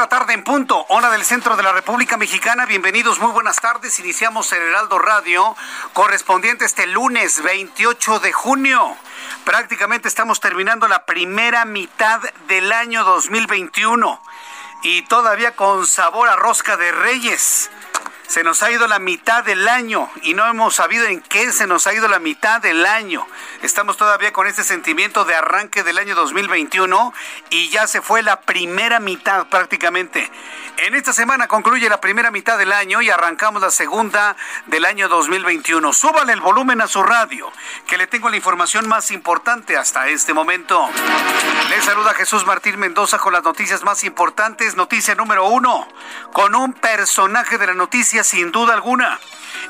La tarde en punto, hora del centro de la República Mexicana. Bienvenidos, muy buenas tardes. Iniciamos el Heraldo Radio correspondiente este lunes 28 de junio. Prácticamente estamos terminando la primera mitad del año 2021 y todavía con sabor a rosca de reyes. Se nos ha ido la mitad del año y no hemos sabido en qué se nos ha ido la mitad del año. Estamos todavía con este sentimiento de arranque del año 2021 y ya se fue la primera mitad prácticamente. En esta semana concluye la primera mitad del año y arrancamos la segunda del año 2021. Súbale el volumen a su radio, que le tengo la información más importante hasta este momento. Le saluda Jesús Martín Mendoza con las noticias más importantes. Noticia número uno, con un personaje de la noticia sin duda alguna.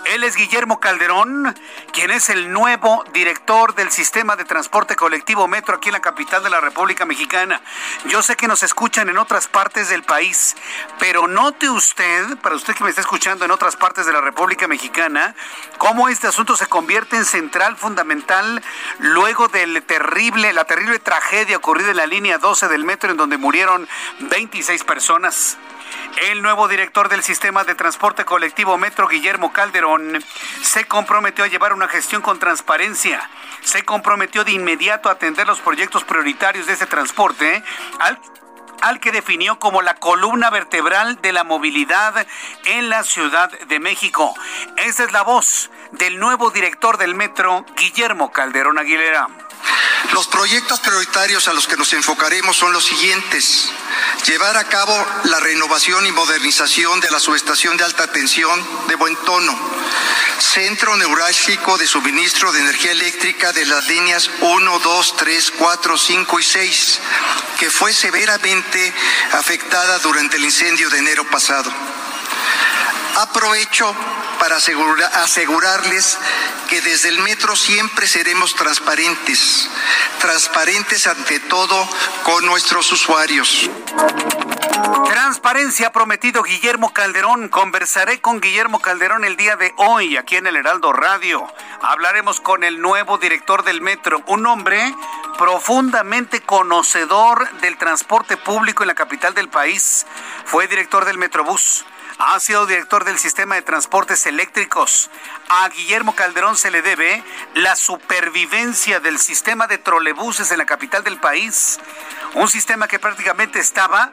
Él es Guillermo Calderón, quien es el nuevo director del sistema de transporte colectivo Metro aquí en la capital de la República Mexicana. Yo sé que nos escuchan en otras partes del país, pero note usted, para usted que me está escuchando en otras partes de la República Mexicana, cómo este asunto se convierte en central fundamental luego de terrible, la terrible tragedia ocurrida en la línea 12 del metro en donde murieron 26 personas. El nuevo director del sistema de transporte colectivo Metro, Guillermo Calderón, se comprometió a llevar una gestión con transparencia. Se comprometió de inmediato a atender los proyectos prioritarios de ese transporte al que definió como la columna vertebral de la movilidad en la Ciudad de México. Esa es la voz del nuevo director del metro, Guillermo Calderón Aguilera. Los proyectos prioritarios a los que nos enfocaremos son los siguientes. Llevar a cabo la renovación y modernización de la subestación de alta tensión de Buen Tono, centro neurálgico de suministro de energía eléctrica de las líneas 1, 2, 3, 4, 5 y 6, que fue severamente afectada durante el incendio de enero pasado. Aprovecho para asegura- asegurarles que desde el metro siempre seremos transparentes, transparentes ante todo con nuestros usuarios. Transparencia prometido Guillermo Calderón. Conversaré con Guillermo Calderón el día de hoy aquí en el Heraldo Radio. Hablaremos con el nuevo director del metro, un hombre profundamente conocedor del transporte público en la capital del país. Fue director del Metrobús. Ha sido director del sistema de transportes eléctricos. A Guillermo Calderón se le debe la supervivencia del sistema de trolebuses en la capital del país. Un sistema que prácticamente estaba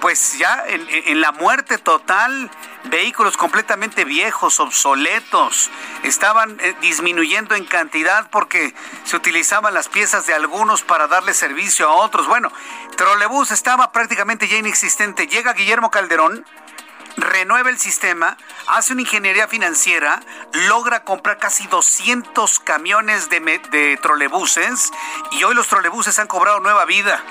pues ya en, la muerte total, vehículos completamente viejos, obsoletos, estaban eh, disminuyendo en cantidad porque se utilizaban las piezas de algunos para darle servicio a otros. Bueno, Trolebús estaba prácticamente ya inexistente. Llega Guillermo Calderón, renueva el sistema, hace una ingeniería financiera, logra comprar casi 200 camiones de trolebuses y hoy los trolebuses han cobrado nueva vida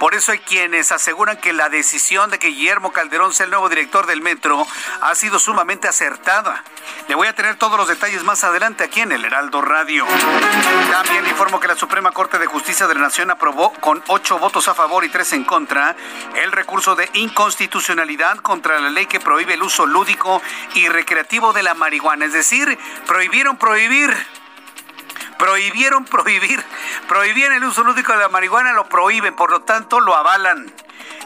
Por eso hay quienes aseguran que la decisión de que Guillermo Calderón sea el nuevo director del metro ha sido sumamente acertada. Le voy a tener todos los detalles más adelante aquí en el Heraldo Radio. También informo que la Suprema Corte de Justicia de la Nación aprobó con ocho votos a favor y tres en contra el recurso de inconstitucionalidad contra la ley que prohíbe el uso lúdico y recreativo de la marihuana. Es decir, prohibieron prohibir prohibieron prohibir, prohibían el uso lúdico de la marihuana, lo prohíben, por lo tanto lo avalan.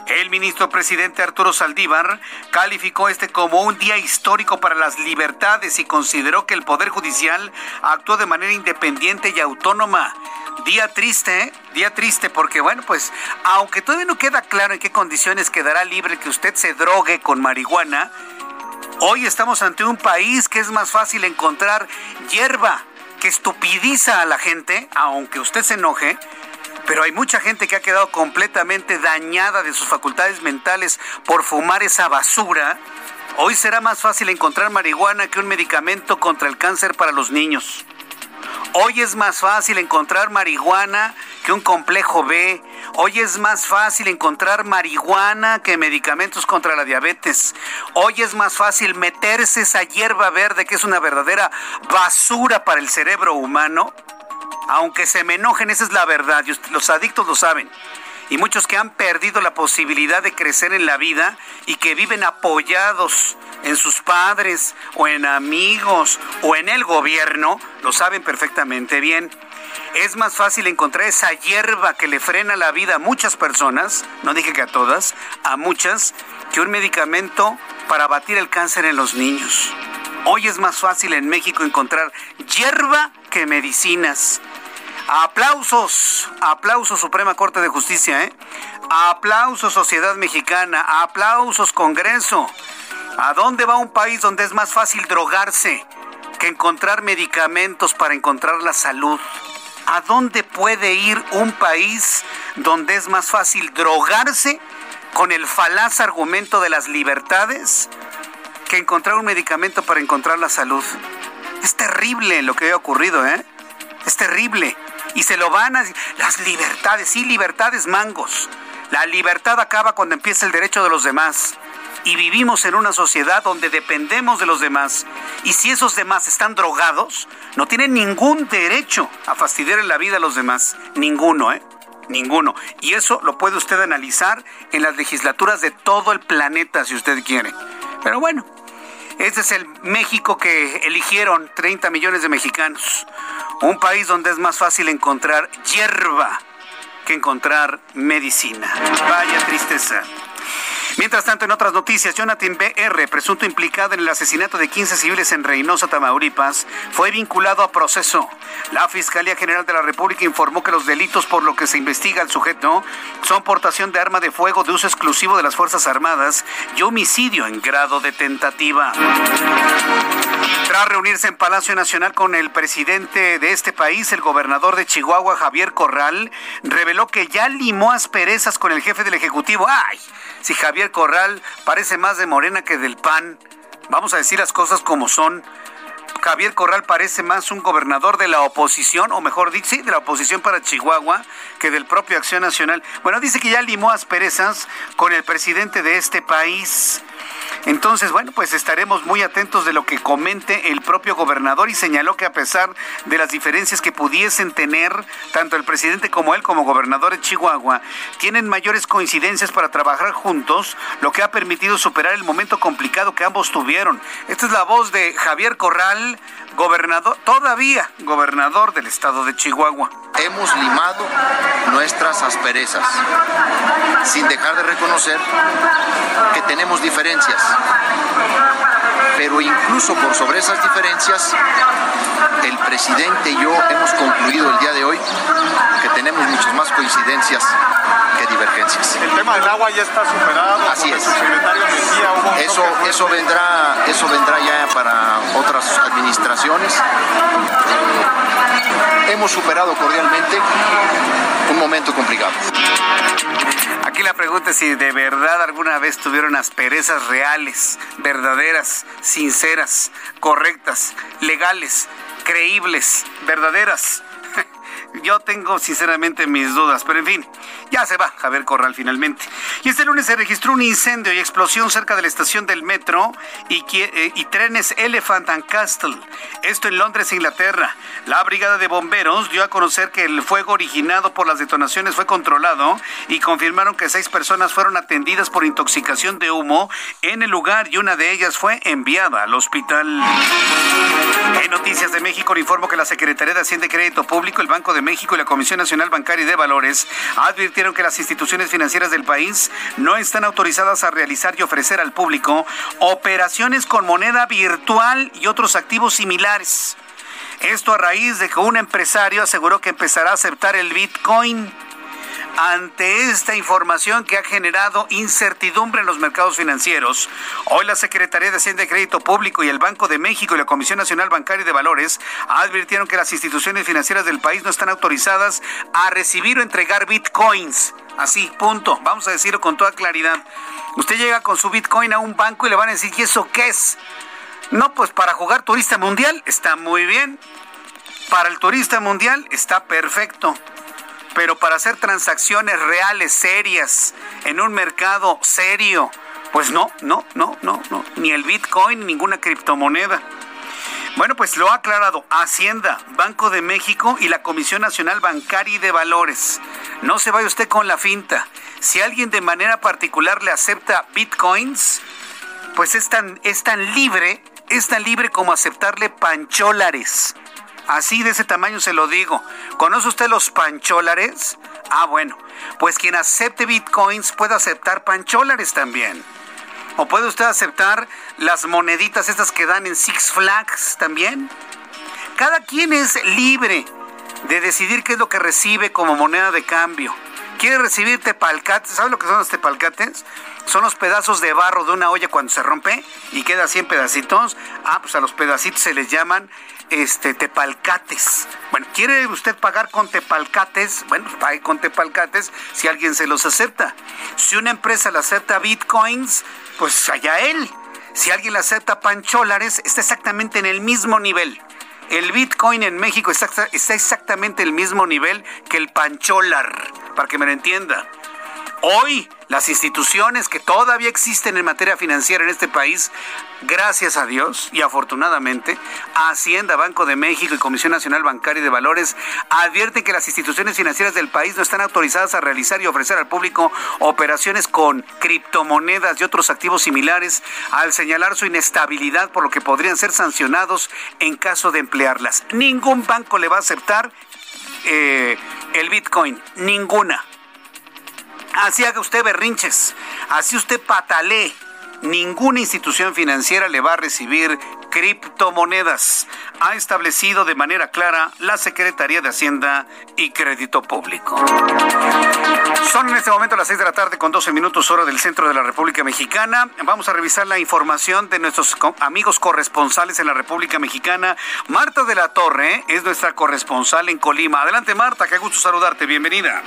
El ministro presidente Arturo Saldívar calificó este como un día histórico para las libertades y consideró que el Poder Judicial actuó de manera independiente y autónoma. Día triste, día triste porque bueno, pues aunque todavía no queda claro en qué condiciones quedará libre que usted se drogue con marihuana, hoy estamos ante un país que es más fácil encontrar hierba que estupidiza a la gente, aunque usted se enoje, pero hay mucha gente que ha quedado completamente dañada de sus facultades mentales por fumar esa basura. Hoy será más fácil encontrar marihuana que un medicamento contra el cáncer para los niños. Hoy es más fácil encontrar marihuana que un complejo B. Hoy es más fácil encontrar marihuana que medicamentos contra la diabetes. Hoy es más fácil meterse esa hierba verde que es una verdadera basura para el cerebro humano. Aunque se me enojen, esa es la verdad. Los adictos lo saben y muchos que han perdido la posibilidad de crecer en la vida y que viven apoyados en sus padres o en amigos o en el gobierno, lo saben perfectamente bien. Es más fácil encontrar esa hierba que le frena la vida a muchas personas, no dije que a todas, a muchas, que un medicamento para batir el cáncer en los niños. Hoy es más fácil en México encontrar hierba que medicinas. Aplausos, aplausos Suprema Corte de Justicia, ¿eh? Aplausos Sociedad Mexicana, aplausos Congreso. ¿A dónde va un país donde es más fácil drogarse que encontrar medicamentos para encontrar la salud? ¿A dónde puede ir un país donde es más fácil drogarse con el falaz argumento de las libertades que encontrar un medicamento para encontrar la salud? Es terrible lo que ha ocurrido, ¿eh? Es terrible y se lo van a... Las libertades, sí, libertades mangos. La libertad acaba cuando empieza el derecho de los demás. Y vivimos en una sociedad donde dependemos de los demás. Y si esos demás están drogados, no tienen ningún derecho a fastidiar en la vida a los demás. Ninguno, ¿eh? Ninguno. Y eso lo puede usted analizar en las legislaturas de todo el planeta, si usted quiere. Pero bueno, este es el México que eligieron 30 millones de mexicanos. Un país donde es más fácil encontrar hierba que encontrar medicina. Vaya tristeza. Mientras tanto, en otras noticias, Jonathan B.R., presunto implicado en el asesinato de 15 civiles en Reynosa, Tamaulipas, fue vinculado a proceso. La Fiscalía General de la República informó que los delitos por los que se investiga al sujeto son portación de arma de fuego de uso exclusivo de las Fuerzas Armadas y homicidio en grado de tentativa. Tras reunirse en Palacio Nacional con el presidente de este país, el gobernador de Chihuahua, Javier Corral, reveló que ya limó asperezas con el jefe del Ejecutivo. ¡Ay! Si Javier Corral parece más de Morena que del PAN. Vamos a decir las cosas como son. Javier Corral parece más un gobernador de la oposición, o mejor dicho, sí, de la oposición para Chihuahua, que del propio Acción Nacional. Bueno, dice que ya limó asperezas con el presidente de este país. Entonces, bueno, pues estaremos muy atentos de lo que comente el propio gobernador y señaló que a pesar de las diferencias que pudiesen tener tanto el presidente como él como gobernador de Chihuahua, tienen mayores coincidencias para trabajar juntos, lo que ha permitido superar el momento complicado que ambos tuvieron. Esta es la voz de Javier Corral, gobernador, todavía gobernador del estado de Chihuahua. Hemos limado nuestras asperezas, sin dejar de reconocer que tenemos diferencias. Pero incluso por sobre esas diferencias, el presidente y yo hemos concluido el día de hoy que tenemos muchas más coincidencias que divergencias. El tema del agua ya está superado. Así es. eso, eso vendrá, eso vendrá ya para otras administraciones. Hemos superado cordialmente un momento complicado. Aquí la pregunta es si de verdad alguna vez tuvieron asperezas reales, verdaderas, sinceras, correctas, legales, creíbles, verdaderas. Yo tengo sinceramente mis dudas, pero en fin, ya se va Javier Corral finalmente. Y este lunes se registró un incendio y explosión cerca de la estación del metro y, eh, y trenes Elephant and Castle. Esto en Londres, Inglaterra. La brigada de bomberos dio a conocer que el fuego originado por las detonaciones fue controlado y confirmaron que seis personas fueron atendidas por intoxicación de humo en el lugar y una de ellas fue enviada al hospital. En Noticias de México le informo que la Secretaría de Hacienda y Crédito Público, el Banco de México y la Comisión Nacional Bancaria y de Valores advirtieron que las instituciones financieras del país no están autorizadas a realizar y ofrecer al público operaciones con moneda virtual y otros activos similares. Esto a raíz de que un empresario aseguró que empezará a aceptar el Bitcoin ante esta información que ha generado incertidumbre en los mercados financieros, hoy la Secretaría de Hacienda y Crédito Público y el Banco de México y la Comisión Nacional Bancaria de Valores advirtieron que las instituciones financieras del país no están autorizadas a recibir o entregar bitcoins. Así, punto. Vamos a decirlo con toda claridad. Usted llega con su bitcoin a un banco y le van a decir, ¿y eso qué es? No, pues para jugar turista mundial está muy bien. Para el turista mundial está perfecto pero para hacer transacciones reales, serias, en un mercado serio, pues no, no, no, no, no, ni el Bitcoin, ni ninguna criptomoneda. Bueno, pues lo ha aclarado Hacienda, Banco de México y la Comisión Nacional Bancaria y de Valores. No se vaya usted con la finta. Si alguien de manera particular le acepta bitcoins, pues es tan, es tan libre, es tan libre como aceptarle pancholares. Así de ese tamaño se lo digo. ¿Conoce usted los pancholares? Ah, bueno. Pues quien acepte bitcoins puede aceptar pancholares también. O puede usted aceptar las moneditas estas que dan en Six Flags también. Cada quien es libre de decidir qué es lo que recibe como moneda de cambio. ¿Quiere recibir tepalcates? ¿Sabe lo que son los tepalcates? Son los pedazos de barro de una olla cuando se rompe y queda así en pedacitos. Ah, pues a los pedacitos se les llaman este, tepalcates. Bueno, ¿quiere usted pagar con tepalcates? Bueno, pues pague con tepalcates si alguien se los acepta. Si una empresa le acepta bitcoins, pues allá él. Si alguien le acepta pancholares, está exactamente en el mismo nivel. El Bitcoin en México está, está exactamente el mismo nivel que el pancholar, para que me lo entienda. Hoy las instituciones que todavía existen en materia financiera en este país, gracias a Dios y afortunadamente, Hacienda, Banco de México y Comisión Nacional Bancaria y de Valores advierten que las instituciones financieras del país no están autorizadas a realizar y ofrecer al público operaciones con criptomonedas y otros activos similares al señalar su inestabilidad por lo que podrían ser sancionados en caso de emplearlas. Ningún banco le va a aceptar eh, el Bitcoin, ninguna. Así haga usted berrinches, así usted patalee. Ninguna institución financiera le va a recibir criptomonedas. Ha establecido de manera clara la Secretaría de Hacienda y Crédito Público. Son en este momento las 6 de la tarde con 12 minutos hora del centro de la República Mexicana. Vamos a revisar la información de nuestros amigos corresponsales en la República Mexicana. Marta de la Torre es nuestra corresponsal en Colima. Adelante Marta, qué gusto saludarte. Bienvenida.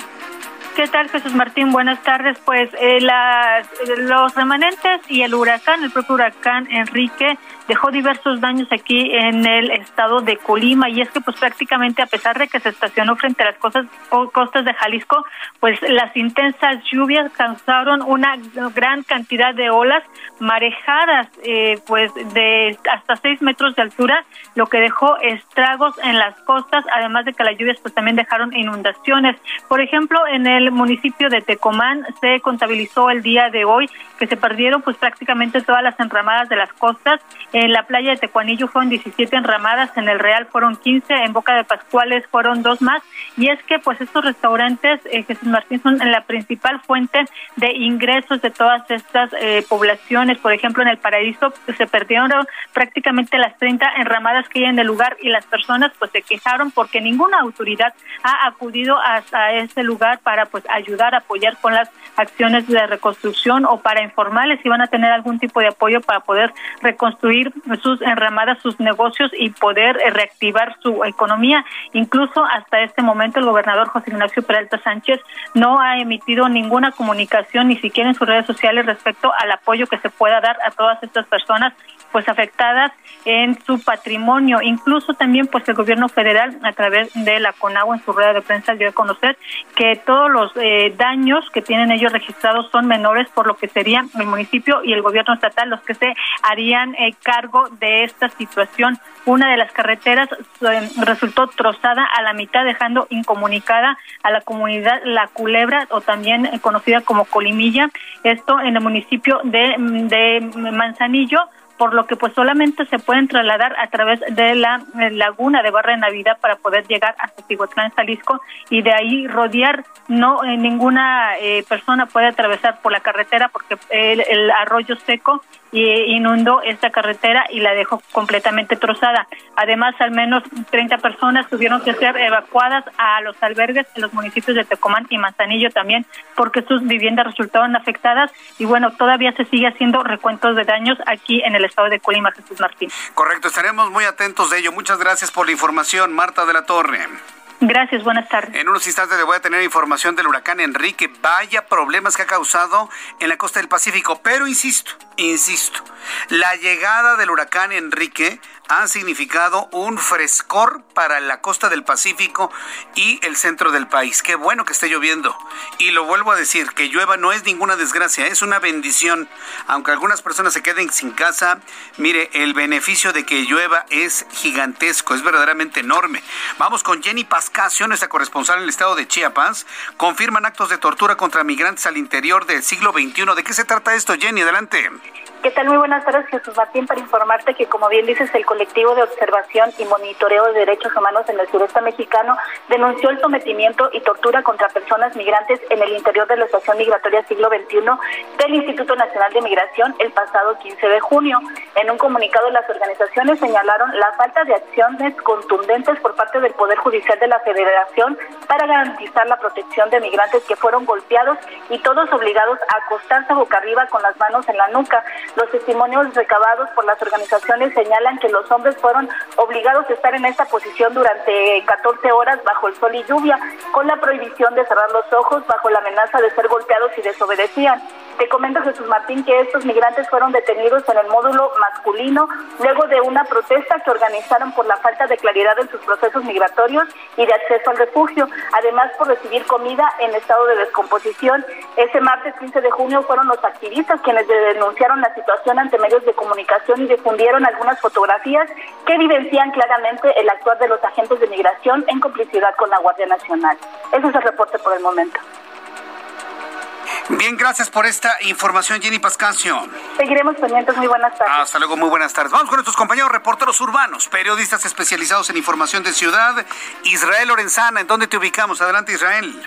¿Qué tal, Jesús Martín? Buenas tardes. Pues eh, los remanentes y el huracán, el propio huracán Enrique, dejó diversos daños aquí en el estado de Colima y es que pues prácticamente a pesar de que se estacionó frente a las costas, costas de Jalisco, pues las intensas lluvias causaron una gran cantidad de olas marejadas eh, pues de hasta seis metros de altura, lo que dejó estragos en las costas, además de que las lluvias pues también dejaron inundaciones. Por ejemplo, en el municipio de Tecomán se contabilizó el día de hoy que se perdieron pues prácticamente todas las enramadas de las costas. La playa de Tecuanillo fueron 17 enramadas, en el Real fueron 15, en Boca de Pascuales fueron dos más. Y es que pues estos restaurantes, eh, Jesús Martín, son la principal fuente de ingresos de todas estas eh, poblaciones. Por ejemplo, en el Paraíso pues, se perdieron prácticamente las 30 enramadas que hay en el lugar y las personas pues se quejaron porque ninguna autoridad ha acudido hasta ese lugar para pues ayudar, apoyar con las acciones de reconstrucción o para informarles si van a tener algún tipo de apoyo para poder reconstruir sus enramadas, sus negocios y poder eh, reactivar su economía. Incluso hasta este momento el gobernador José Ignacio Peralta Sánchez no ha emitido ninguna comunicación, ni siquiera en sus redes sociales, respecto al apoyo que se pueda dar a todas estas personas pues afectadas en su patrimonio. Incluso también pues el gobierno federal a través de la CONAGUA en su rueda de prensa dio a conocer que todos los eh, daños que tienen ellos registrados son menores por lo que sería el municipio y el gobierno estatal los que se harían eh, cargo de esta situación. Una de las carreteras eh, resultó trozada a la mitad dejando incomunicada a la comunidad La Culebra o también conocida como Colimilla, esto en el municipio de, de Manzanillo por lo que pues solamente se pueden trasladar a través de la eh, laguna de Barra de Navidad para poder llegar hasta Tihuatlán, Jalisco y de ahí rodear. No eh, ninguna eh, persona puede atravesar por la carretera porque el arroyo seco y inundó esta carretera y la dejó completamente trozada. Además, al menos 30 personas tuvieron que ser evacuadas a los albergues en los municipios de Tecomán y Manzanillo también, porque sus viviendas resultaron afectadas y bueno, todavía se sigue haciendo recuentos de daños aquí en el estado de Colima, Jesús Martín. Correcto, estaremos muy atentos de ello. Muchas gracias por la información, Marta de la Torre. Gracias, buenas tardes. En unos instantes le voy a tener información del huracán Enrique. Vaya problemas que ha causado en la costa del Pacífico. Pero insisto, insisto, la llegada del huracán Enrique ha significado un frescor para la costa del Pacífico y el centro del país. Qué bueno que esté lloviendo. Y lo vuelvo a decir, que llueva no es ninguna desgracia, es una bendición. Aunque algunas personas se queden sin casa, mire, el beneficio de que llueva es gigantesco, es verdaderamente enorme. Vamos con Jenny Pascasio, nuestra corresponsal en el estado de Chiapas. Confirman actos de tortura contra migrantes al interior del siglo XXI. ¿De qué se trata esto, Jenny? Adelante. ¿Qué tal? Muy buenas tardes, Jesús Martín, para informarte que, como bien dices, el colectivo de observación y monitoreo de derechos humanos en el sureste mexicano denunció el sometimiento y tortura contra personas migrantes en el interior de la estación migratoria siglo XXI del Instituto Nacional de Migración el pasado 15 de junio. En un comunicado, las organizaciones señalaron la falta de acciones contundentes por parte del Poder Judicial de la Federación para garantizar la protección de migrantes que fueron golpeados y todos obligados a acostarse boca arriba con las manos en la nuca los testimonios recabados por las organizaciones señalan que los hombres fueron obligados a estar en esta posición durante 14 horas bajo el sol y lluvia, con la prohibición de cerrar los ojos bajo la amenaza de ser golpeados si desobedecían. Te comento, Jesús Martín, que estos migrantes fueron detenidos en el módulo masculino luego de una protesta que organizaron por la falta de claridad en sus procesos migratorios y de acceso al refugio, además por recibir comida en estado de descomposición. Ese martes 15 de junio fueron los activistas quienes denunciaron la situación ante medios de comunicación y difundieron algunas fotografías que evidencian claramente el actuar de los agentes de migración en complicidad con la Guardia Nacional. Ese es el reporte por el momento. Bien, gracias por esta información, Jenny Pascancio. Seguiremos pendientes. Muy buenas tardes. Hasta luego, muy buenas tardes. Vamos con nuestros compañeros reporteros urbanos, periodistas especializados en información de ciudad. Israel Lorenzana, ¿en dónde te ubicamos? Adelante, Israel.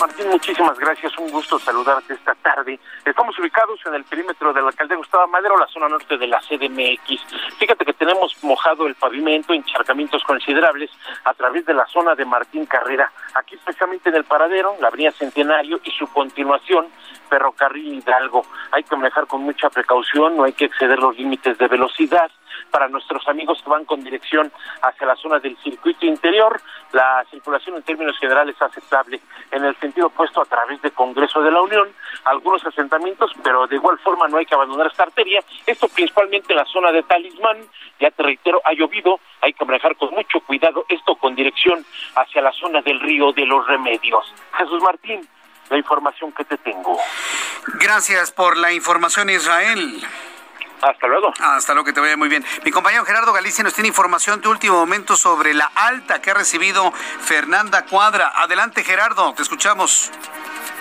Martín, muchísimas gracias. Un gusto saludarte esta tarde. Estamos ubicados en el perímetro de la alcaldía Gustavo Madero, la zona norte de la CDMX. Fíjate que tenemos mojado el pavimento, encharcamientos considerables a través de la zona de Martín Carrera. Aquí especialmente en el paradero, la avenida Centenario y su continuación, Ferrocarril Hidalgo. Hay que manejar con mucha precaución, no hay que exceder los límites de velocidad para nuestros amigos que van con dirección hacia la zona del circuito interior. La circulación en términos generales es aceptable en el sentido opuesto a través de Congreso de la Unión, algunos asentamientos, pero de igual forma no hay que abandonar esta arteria. Esto principalmente en la zona de Talismán, ya te reitero, ha llovido, hay que manejar con mucho cuidado esto con dirección hacia la zona del río de los remedios. Jesús Martín, la información que te tengo. Gracias por la información, Israel. Hasta luego. Hasta luego, que te vaya muy bien. Mi compañero Gerardo Galicia nos tiene información de último momento sobre la alta que ha recibido Fernanda Cuadra. Adelante, Gerardo, te escuchamos.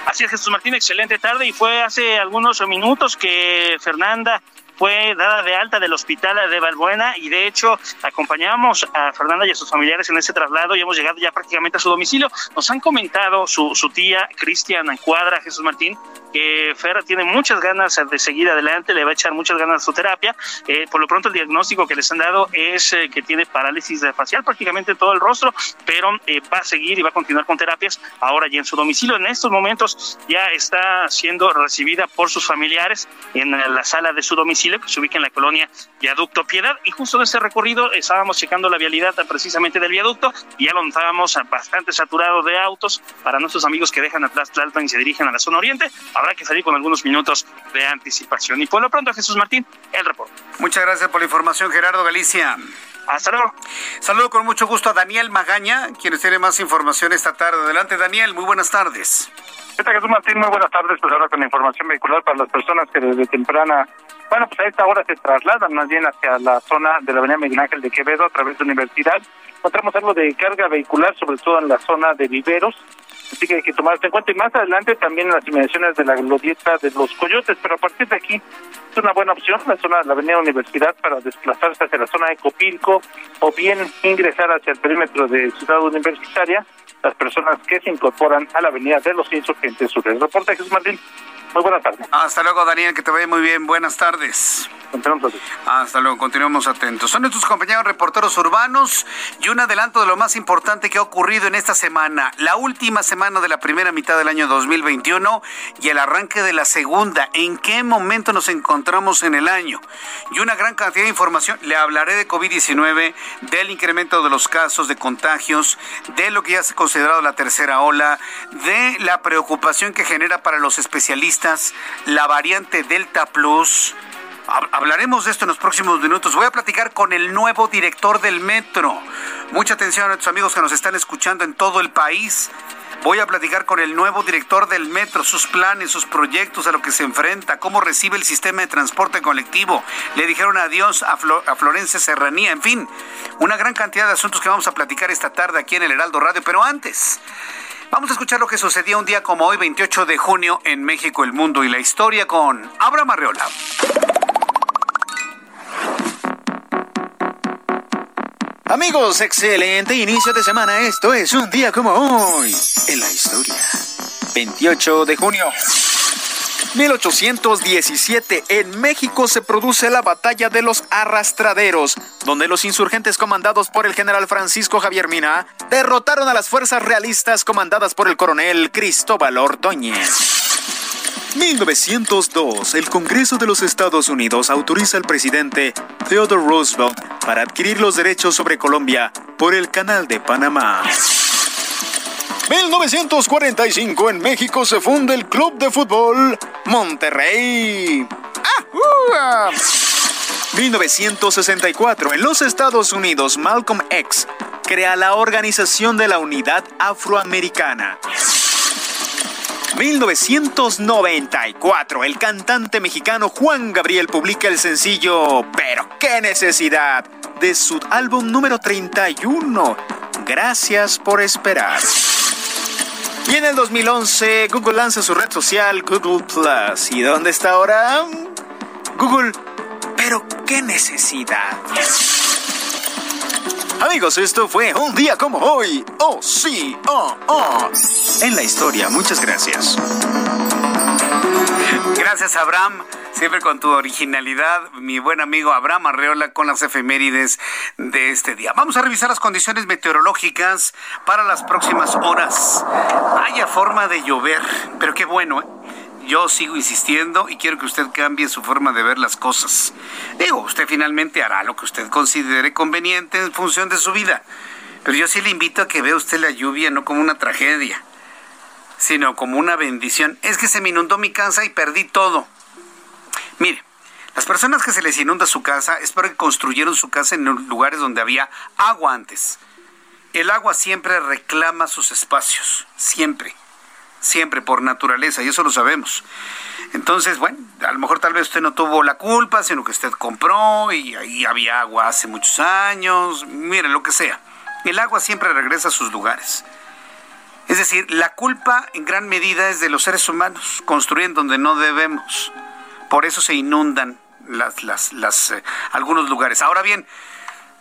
Así es, Jesús Martín, excelente tarde. Y fue hace algunos minutos que Fernanda fue dada de alta del hospital de Valbuena y de hecho acompañamos a Fernanda y a sus familiares en ese traslado y hemos llegado ya prácticamente a su domicilio. Nos han comentado su, su tía Cristian Cuadra, Jesús Martín, que Fer tiene muchas ganas de seguir adelante, le va a echar muchas ganas a su terapia. Eh, por lo pronto el diagnóstico que les han dado es eh, que tiene parálisis facial prácticamente todo el rostro, pero eh, va a seguir y va a continuar con terapias ahora ya en su domicilio. En estos momentos ya está siendo recibida por sus familiares en la sala de su domicilio que se ubica en la colonia Viaducto Piedad. Y justo en ese recorrido estábamos checando la vialidad precisamente del viaducto y ya lo notábamos bastante saturado de autos para nuestros amigos que dejan atrás Tlalpan y se dirigen a la zona oriente. Habrá que salir con algunos minutos de anticipación. Y por lo pronto, Jesús Martín, el reporte. Muchas gracias por la información, Gerardo Galicia. Hasta luego. Saludo con mucho gusto a Daniel Magaña, quien tiene más información esta tarde. Adelante, Daniel, muy buenas tardes. ¿Qué tal, Jesús Martín? Muy buenas tardes. Pues ahora con la información vehicular para las personas que desde temprana, bueno, pues a esta hora se trasladan más bien hacia la zona de la avenida Miguel Ángel de Quevedo a través de Universidad. Encontramos algo de carga vehicular, sobre todo en la zona de viveros. Así que hay que tomarse en cuenta. Y más adelante también las inmediaciones de la glorieta de los coyotes. Pero a partir de aquí es una buena opción la zona de la avenida Universidad para desplazarse hacia la zona de Copilco o bien ingresar hacia el perímetro de Ciudad Universitaria las personas que se incorporan a la avenida de los insurgentes sur. El reporte Jesús Martín. Muy buenas tardes. Hasta luego, Daniel, que te vaya muy bien. Buenas tardes. Hasta luego, continuamos atentos. Son nuestros compañeros reporteros urbanos y un adelanto de lo más importante que ha ocurrido en esta semana, la última semana de la primera mitad del año 2021 y el arranque de la segunda. ¿En qué momento nos encontramos en el año? Y una gran cantidad de información. Le hablaré de COVID-19, del incremento de los casos de contagios, de lo que ya se ha considerado la tercera ola, de la preocupación que genera para los especialistas la variante Delta Plus Hablaremos de esto en los próximos minutos. Voy a platicar con el nuevo director del metro. Mucha atención a nuestros amigos que nos están escuchando en todo el país. Voy a platicar con el nuevo director del metro, sus planes, sus proyectos, a lo que se enfrenta, cómo recibe el sistema de transporte colectivo. Le dijeron adiós a, a Florencia Serranía, en fin, una gran cantidad de asuntos que vamos a platicar esta tarde aquí en el Heraldo Radio. Pero antes, vamos a escuchar lo que sucedió un día como hoy, 28 de junio, en México, el mundo y la historia con Abraham Arreola. Amigos, excelente inicio de semana. Esto es un día como hoy en la historia. 28 de junio. 1817, en México se produce la batalla de los arrastraderos, donde los insurgentes comandados por el general Francisco Javier Mina derrotaron a las fuerzas realistas comandadas por el coronel Cristóbal Ordóñez. 1902, el Congreso de los Estados Unidos autoriza al presidente Theodore Roosevelt para adquirir los derechos sobre Colombia por el Canal de Panamá. 1945 en México se funda el Club de Fútbol Monterrey. 1964 en los Estados Unidos Malcolm X crea la Organización de la Unidad Afroamericana. 1994, el cantante mexicano Juan Gabriel publica el sencillo Pero qué necesidad de su álbum número 31. Gracias por esperar. Y en el 2011, Google lanza su red social Google Plus. ¿Y dónde está ahora? Google. Pero qué necesidad. Amigos, esto fue un día como hoy. Oh, sí, oh, oh. En la historia, muchas gracias. Gracias, Abraham. Siempre con tu originalidad, mi buen amigo Abraham Arreola con las efemérides de este día. Vamos a revisar las condiciones meteorológicas para las próximas horas. Haya forma de llover, pero qué bueno, ¿eh? Yo sigo insistiendo y quiero que usted cambie su forma de ver las cosas. Digo, usted finalmente hará lo que usted considere conveniente en función de su vida. Pero yo sí le invito a que vea usted la lluvia no como una tragedia, sino como una bendición. Es que se me inundó mi casa y perdí todo. Mire, las personas que se les inunda su casa es porque construyeron su casa en lugares donde había agua antes. El agua siempre reclama sus espacios, siempre siempre por naturaleza, y eso lo sabemos. Entonces, bueno, a lo mejor tal vez usted no tuvo la culpa, sino que usted compró y ahí había agua hace muchos años, mire, lo que sea. El agua siempre regresa a sus lugares. Es decir, la culpa en gran medida es de los seres humanos, construyen donde no debemos. Por eso se inundan eh, algunos lugares. Ahora bien,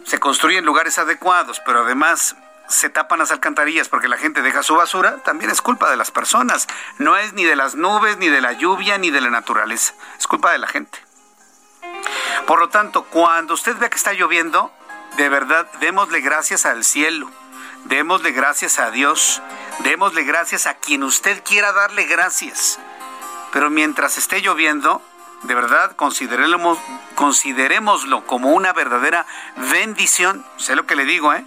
se construyen lugares adecuados, pero además se tapan las alcantarillas porque la gente deja su basura, también es culpa de las personas. No es ni de las nubes, ni de la lluvia, ni de la naturaleza. Es culpa de la gente. Por lo tanto, cuando usted vea que está lloviendo, de verdad, démosle gracias al cielo. Démosle gracias a Dios. Démosle gracias a quien usted quiera darle gracias. Pero mientras esté lloviendo, de verdad, consideremos, considerémoslo como una verdadera bendición. Sé lo que le digo, ¿eh?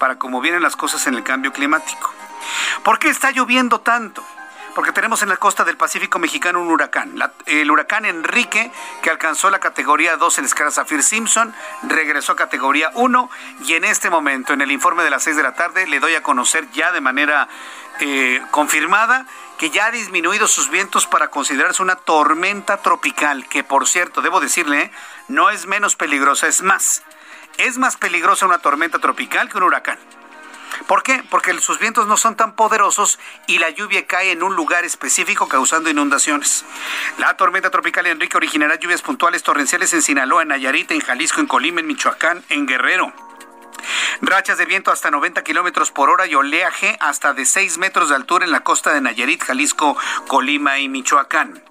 Para cómo vienen las cosas en el cambio climático. ¿Por qué está lloviendo tanto? porque tenemos en la costa del Pacífico mexicano un huracán. el huracán Enrique, que alcanzó la categoría 2 en escala Zafir Simpson, regresó a categoría 1 y en este momento, en el informe de las 6 de la tarde, le doy a conocer ya de manera eh, confirmada que ya ha disminuido sus vientos para considerarse una tormenta tropical, que por cierto, debo decirle, no es menos peligrosa, es más. Es más peligrosa una tormenta tropical que un huracán. ¿Por qué? Porque sus vientos no son tan poderosos y la lluvia cae en un lugar específico causando inundaciones. La tormenta tropical Enrique originará lluvias puntuales torrenciales en Sinaloa, en Nayarit, en Jalisco, en Colima, en Michoacán, en Guerrero. Rachas de viento hasta 90 kilómetros por hora y oleaje hasta de 6 metros de altura en la costa de Nayarit, Jalisco, Colima y Michoacán.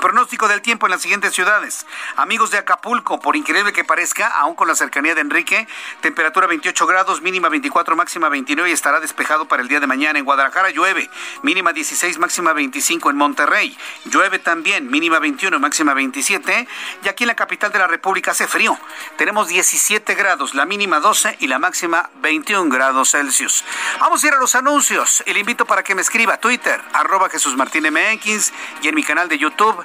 Pronóstico del tiempo en las siguientes ciudades. Amigos de Acapulco, por increíble que parezca, aún con la cercanía de Enrique, temperatura 28 grados, mínima 24, máxima 29 y estará despejado para el día de mañana. En Guadalajara llueve, mínima 16, máxima 25 en Monterrey. Llueve también, mínima 21, máxima 27. Y aquí en la capital de la República hace frío. Tenemos 17 grados, la mínima 12 y la máxima 21 grados Celsius. Vamos a ir a los anuncios y le invito para que me escriba Twitter, arroba Jesús Martín MX y en mi canal de YouTube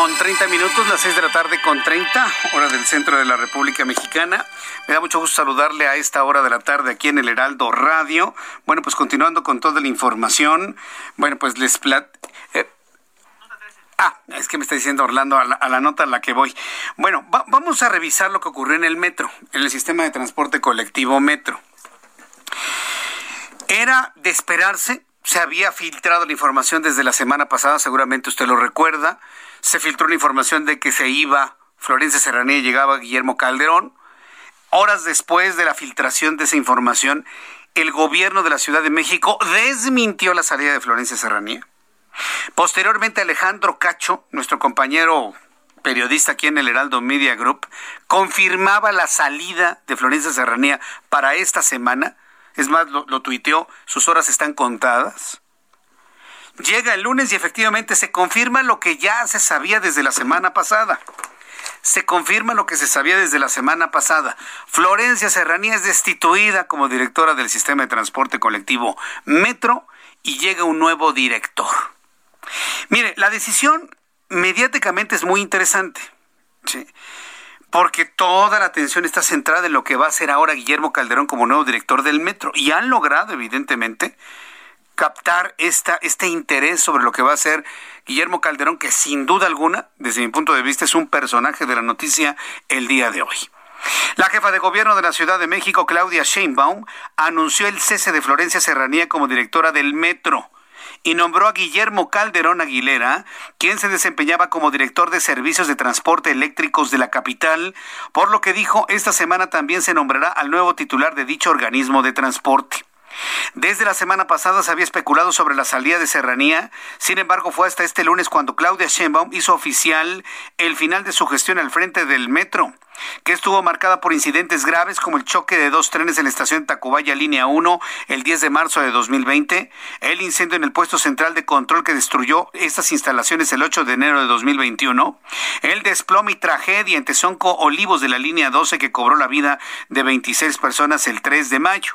Con 30 minutos, las 6 de la tarde con 30, hora del centro de la República Mexicana. Me da mucho gusto saludarle a esta hora de la tarde aquí en el Heraldo Radio. Bueno, pues continuando con toda la información, bueno, pues les plat... Eh, ah, es que me está diciendo Orlando a la, nota a la que voy. Bueno, vamos a revisar lo que ocurrió en el metro, en el sistema de transporte colectivo metro. Era de esperarse se había filtrado la información desde la semana pasada, seguramente usted lo recuerda. Se filtró la información de que se iba Florencia Serranía y llegaba Guillermo Calderón. Horas después de la filtración de esa información, el gobierno de la Ciudad de México desmintió la salida de Florencia Serranía. Posteriormente, Alejandro Cacho, nuestro compañero periodista aquí en el Heraldo Media Group, confirmaba la salida de Florencia Serranía para esta semana es más, lo, tuiteó, sus horas están contadas. Llega el lunes y efectivamente se confirma lo que ya se sabía desde la semana pasada. Se confirma lo que se sabía desde la semana pasada. Florencia Serranía es destituida como directora del sistema de transporte colectivo Metro y llega un nuevo director. Mire, la decisión mediáticamente es muy interesante. ¿sí? porque toda la atención está centrada en lo que va a hacer ahora Guillermo Calderón como nuevo director del metro. Y han logrado, evidentemente, captar esta, este interés sobre lo que va a hacer Guillermo Calderón, que sin duda alguna, desde mi punto de vista, es un personaje de la noticia el día de hoy. La jefa de gobierno de la Ciudad de México, Claudia Sheinbaum, anunció el cese de Florencia Serranía como directora del metro y nombró a Guillermo Calderón Aguilera, quien se desempeñaba como director de servicios de transporte eléctricos de la capital, por lo que dijo esta semana también se nombrará al nuevo titular de dicho organismo de transporte. Desde la semana pasada se había especulado sobre la salida de Serranía, sin embargo fue hasta este lunes cuando Claudia Sheinbaum hizo oficial el final de su gestión al frente del metro. que estuvo marcada por incidentes graves como el choque de dos trenes en la estación Tacubaya Línea 1 el 10 de marzo de 2020, el incendio en el puesto central de control que destruyó estas instalaciones el 8 de enero de 2021, el desplome y tragedia en Tezonco Olivos de la Línea 12 que cobró la vida de 26 personas el 3 de mayo.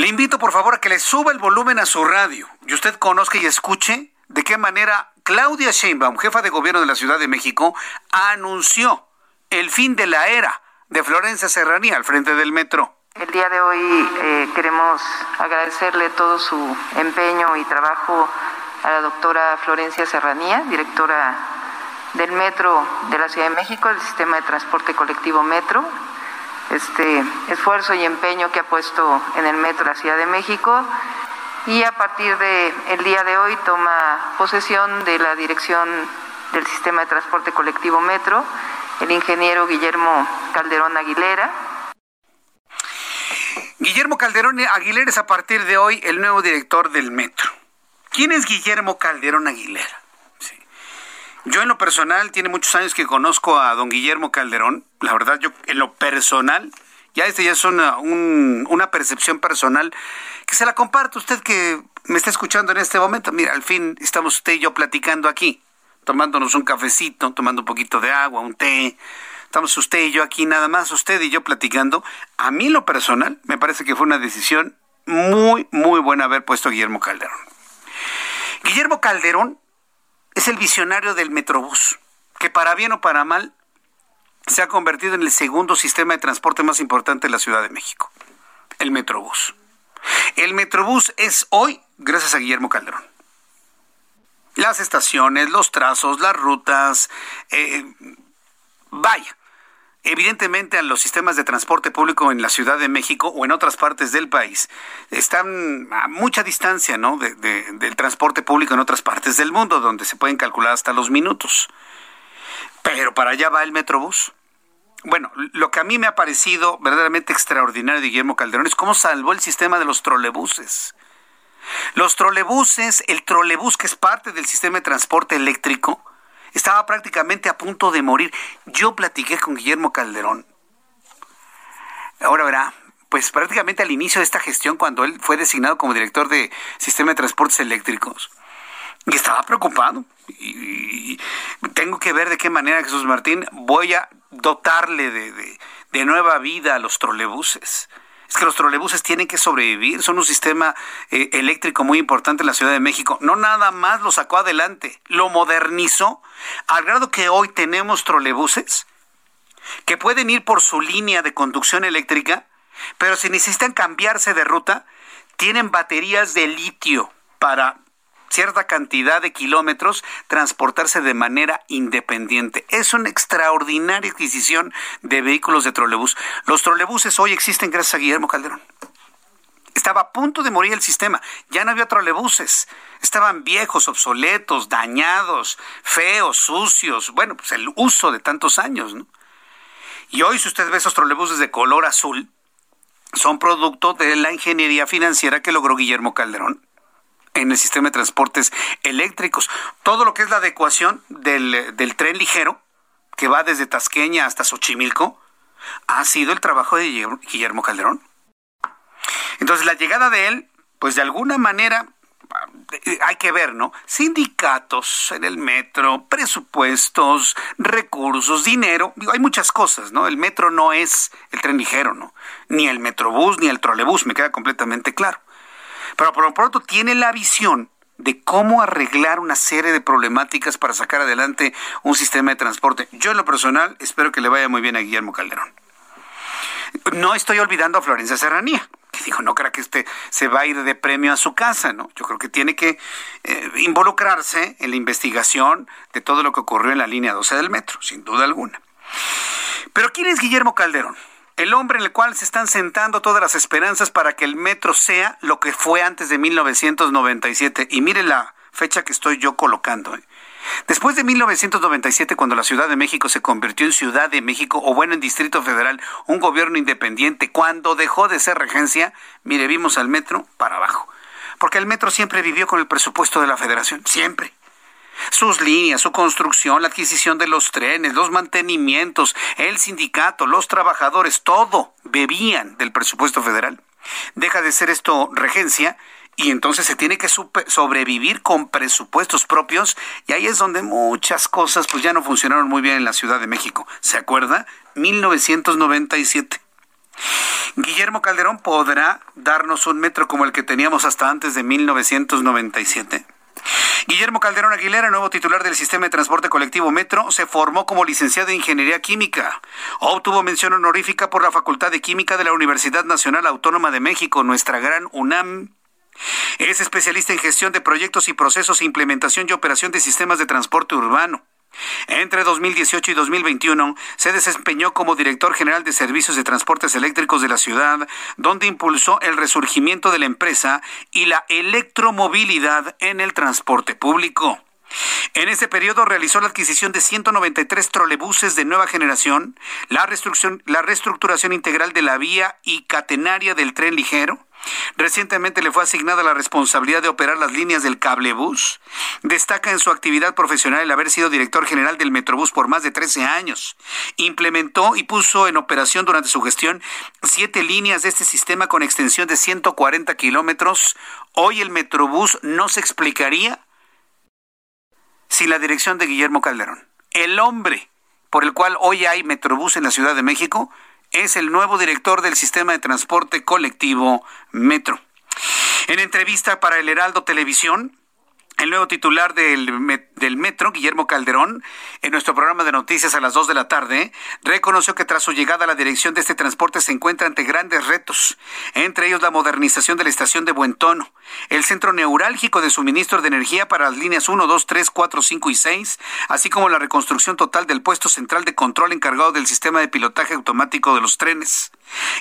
Le invito por favor a que le suba el volumen a su radio y usted conozca y escuche de qué manera Claudia Sheinbaum, jefa de gobierno de la Ciudad de México, anunció el fin de la era de Florencia Serranía al frente del metro. El día de hoy eh, queremos agradecerle todo su empeño y trabajo a la doctora Florencia Serranía, directora del Metro de la Ciudad de México, del sistema de transporte colectivo Metro, este esfuerzo y empeño que ha puesto en el Metro de la Ciudad de México y a partir de el día de hoy toma posesión de la dirección del sistema de transporte colectivo Metro el ingeniero Guillermo Calderón Aguilera. Guillermo Calderón Aguilera es a partir de hoy el nuevo director del Metro. ¿Quién es Guillermo Calderón Aguilera? Yo en lo personal, tiene muchos años que conozco a don Guillermo Calderón. La verdad, yo en lo personal, ya este ya es una, una percepción personal que se la comparto a usted que me está escuchando en este momento. Mira, al fin estamos usted y yo platicando aquí tomándonos un cafecito, tomando un poquito de agua, un té. Estamos usted y yo aquí nada más, usted y yo platicando. A mí lo personal me parece que fue una decisión muy, muy buena haber puesto a Guillermo Calderón. Guillermo Calderón es el visionario del Metrobús, que para bien o para mal se ha convertido en el segundo sistema de transporte más importante de la Ciudad de México, el Metrobús. El Metrobús es hoy gracias a Guillermo Calderón las estaciones, los trazos, las rutas, eh, vaya. Evidentemente, a los sistemas de transporte público en la Ciudad de México o en otras partes del país están a mucha distancia ¿no? del transporte público en otras partes del mundo, donde se pueden calcular hasta los minutos. Pero para allá va el Metrobús. Bueno, lo que a mí me ha parecido verdaderamente extraordinario de Guillermo Calderón es cómo salvó el sistema de los trolebuses. Los trolebuses, el trolebús que es parte del sistema de transporte eléctrico, estaba prácticamente a punto de morir. Yo platiqué con Guillermo Calderón. Ahora verá, pues prácticamente al inicio de esta gestión, cuando él fue designado como director de sistema de transportes eléctricos, y estaba preocupado. Y, tengo que ver de qué manera, Jesús Martín, voy a dotarle de, de nueva vida a los trolebuses es que los trolebuses tienen que sobrevivir, son un sistema eh, eléctrico muy importante en la Ciudad de México. No nada más lo sacó adelante, lo modernizó al grado que hoy tenemos trolebuses que pueden ir por su línea de conducción eléctrica, pero si necesitan cambiarse de ruta, tienen baterías de litio para cierta cantidad de kilómetros transportarse de manera independiente. Es una extraordinaria adquisición de vehículos de trolebús. Los trolebuses hoy existen gracias a Guillermo Calderón. Estaba a punto de morir el sistema. Ya no había trolebuses. Estaban viejos, obsoletos, dañados, feos, sucios. Bueno, pues el uso de tantos años. Y hoy, si usted ve esos trolebuses de color azul, son producto de la ingeniería financiera que logró Guillermo Calderón en el sistema de transportes eléctricos. Todo lo que es la adecuación del, del tren ligero, que va desde Tasqueña hasta Xochimilco, ha sido el trabajo de Guillermo Calderón. Entonces, la llegada de él, pues de alguna manera hay que ver, ¿no? Sindicatos en el metro, presupuestos, recursos, dinero, digo, hay muchas cosas, ¿no? El metro no es el tren ligero, ¿no? Ni el metrobús, ni el trolebús, me queda completamente claro. Pero por lo pronto tiene la visión de cómo arreglar una serie de problemáticas para sacar adelante un sistema de transporte. Yo en lo personal espero que le vaya muy bien a Guillermo Calderón. No estoy olvidando a Florencia Serranía, que dijo, no crea que usted se va a ir de premio a su casa, ¿no? Yo creo que tiene que eh, involucrarse en la investigación de todo lo que ocurrió en la línea 12 del metro, sin duda alguna. Pero ¿quién es Guillermo Calderón? El hombre en el cual se están sentando todas las esperanzas para que el metro sea lo que fue antes de 1997. Y mire la fecha que estoy yo colocando. ¿eh? Después de 1997, cuando la Ciudad de México se convirtió en Ciudad de México, o bueno, en Distrito Federal, un gobierno independiente, cuando dejó de ser regencia, mire, vimos al metro para abajo. Porque el metro siempre vivió con el presupuesto de la federación, siempre. Sus líneas, su construcción, la adquisición de los trenes, los mantenimientos, el sindicato, los trabajadores, todo bebían del presupuesto federal. Deja de ser esto regencia y entonces se tiene que sobrevivir con presupuestos propios y ahí es donde muchas cosas pues ya no funcionaron muy bien en la Ciudad de México. ¿Se acuerda? 1997. Guillermo Calderón podrá darnos un metro como el que teníamos hasta antes de 1997. Guillermo Calderón Aguilera, nuevo titular del sistema de transporte colectivo Metro, se formó como licenciado en Ingeniería Química. Obtuvo mención honorífica por la Facultad de Química de la Universidad Nacional Autónoma de México, nuestra gran UNAM. Es especialista en gestión de proyectos y procesos, implementación y operación de sistemas de transporte urbano. Entre 2018 y 2021 se desempeñó como director general de servicios de transportes eléctricos de la ciudad, donde impulsó el resurgimiento de la empresa y la electromovilidad en el transporte público. En ese periodo realizó la adquisición de 193 trolebuses de nueva generación, la, la reestructuración integral de la vía y catenaria del tren ligero, Recientemente le fue asignada la responsabilidad de operar las líneas del cablebús. Destaca en su actividad profesional el haber sido director general del Metrobús por más de 13 años. Implementó y puso en operación durante su gestión siete líneas de este sistema con extensión de 140 kilómetros. Hoy el Metrobús no se explicaría sin la dirección de Guillermo Calderón. El hombre por el cual hoy hay Metrobús en la Ciudad de México es el nuevo director del sistema de transporte colectivo Metro. En entrevista para el Heraldo Televisión, el nuevo titular del, del, Metro, Guillermo Calderón, en nuestro programa de noticias a las 2 de la tarde, reconoció que tras su llegada a la dirección de este transporte se encuentra ante grandes retos, entre ellos la modernización de la estación de Buen Tono, el centro neurálgico de suministro de energía para las líneas 1, 2, 3, 4, 5 y 6, así como la reconstrucción total del puesto central de control encargado del sistema de pilotaje automático de los trenes.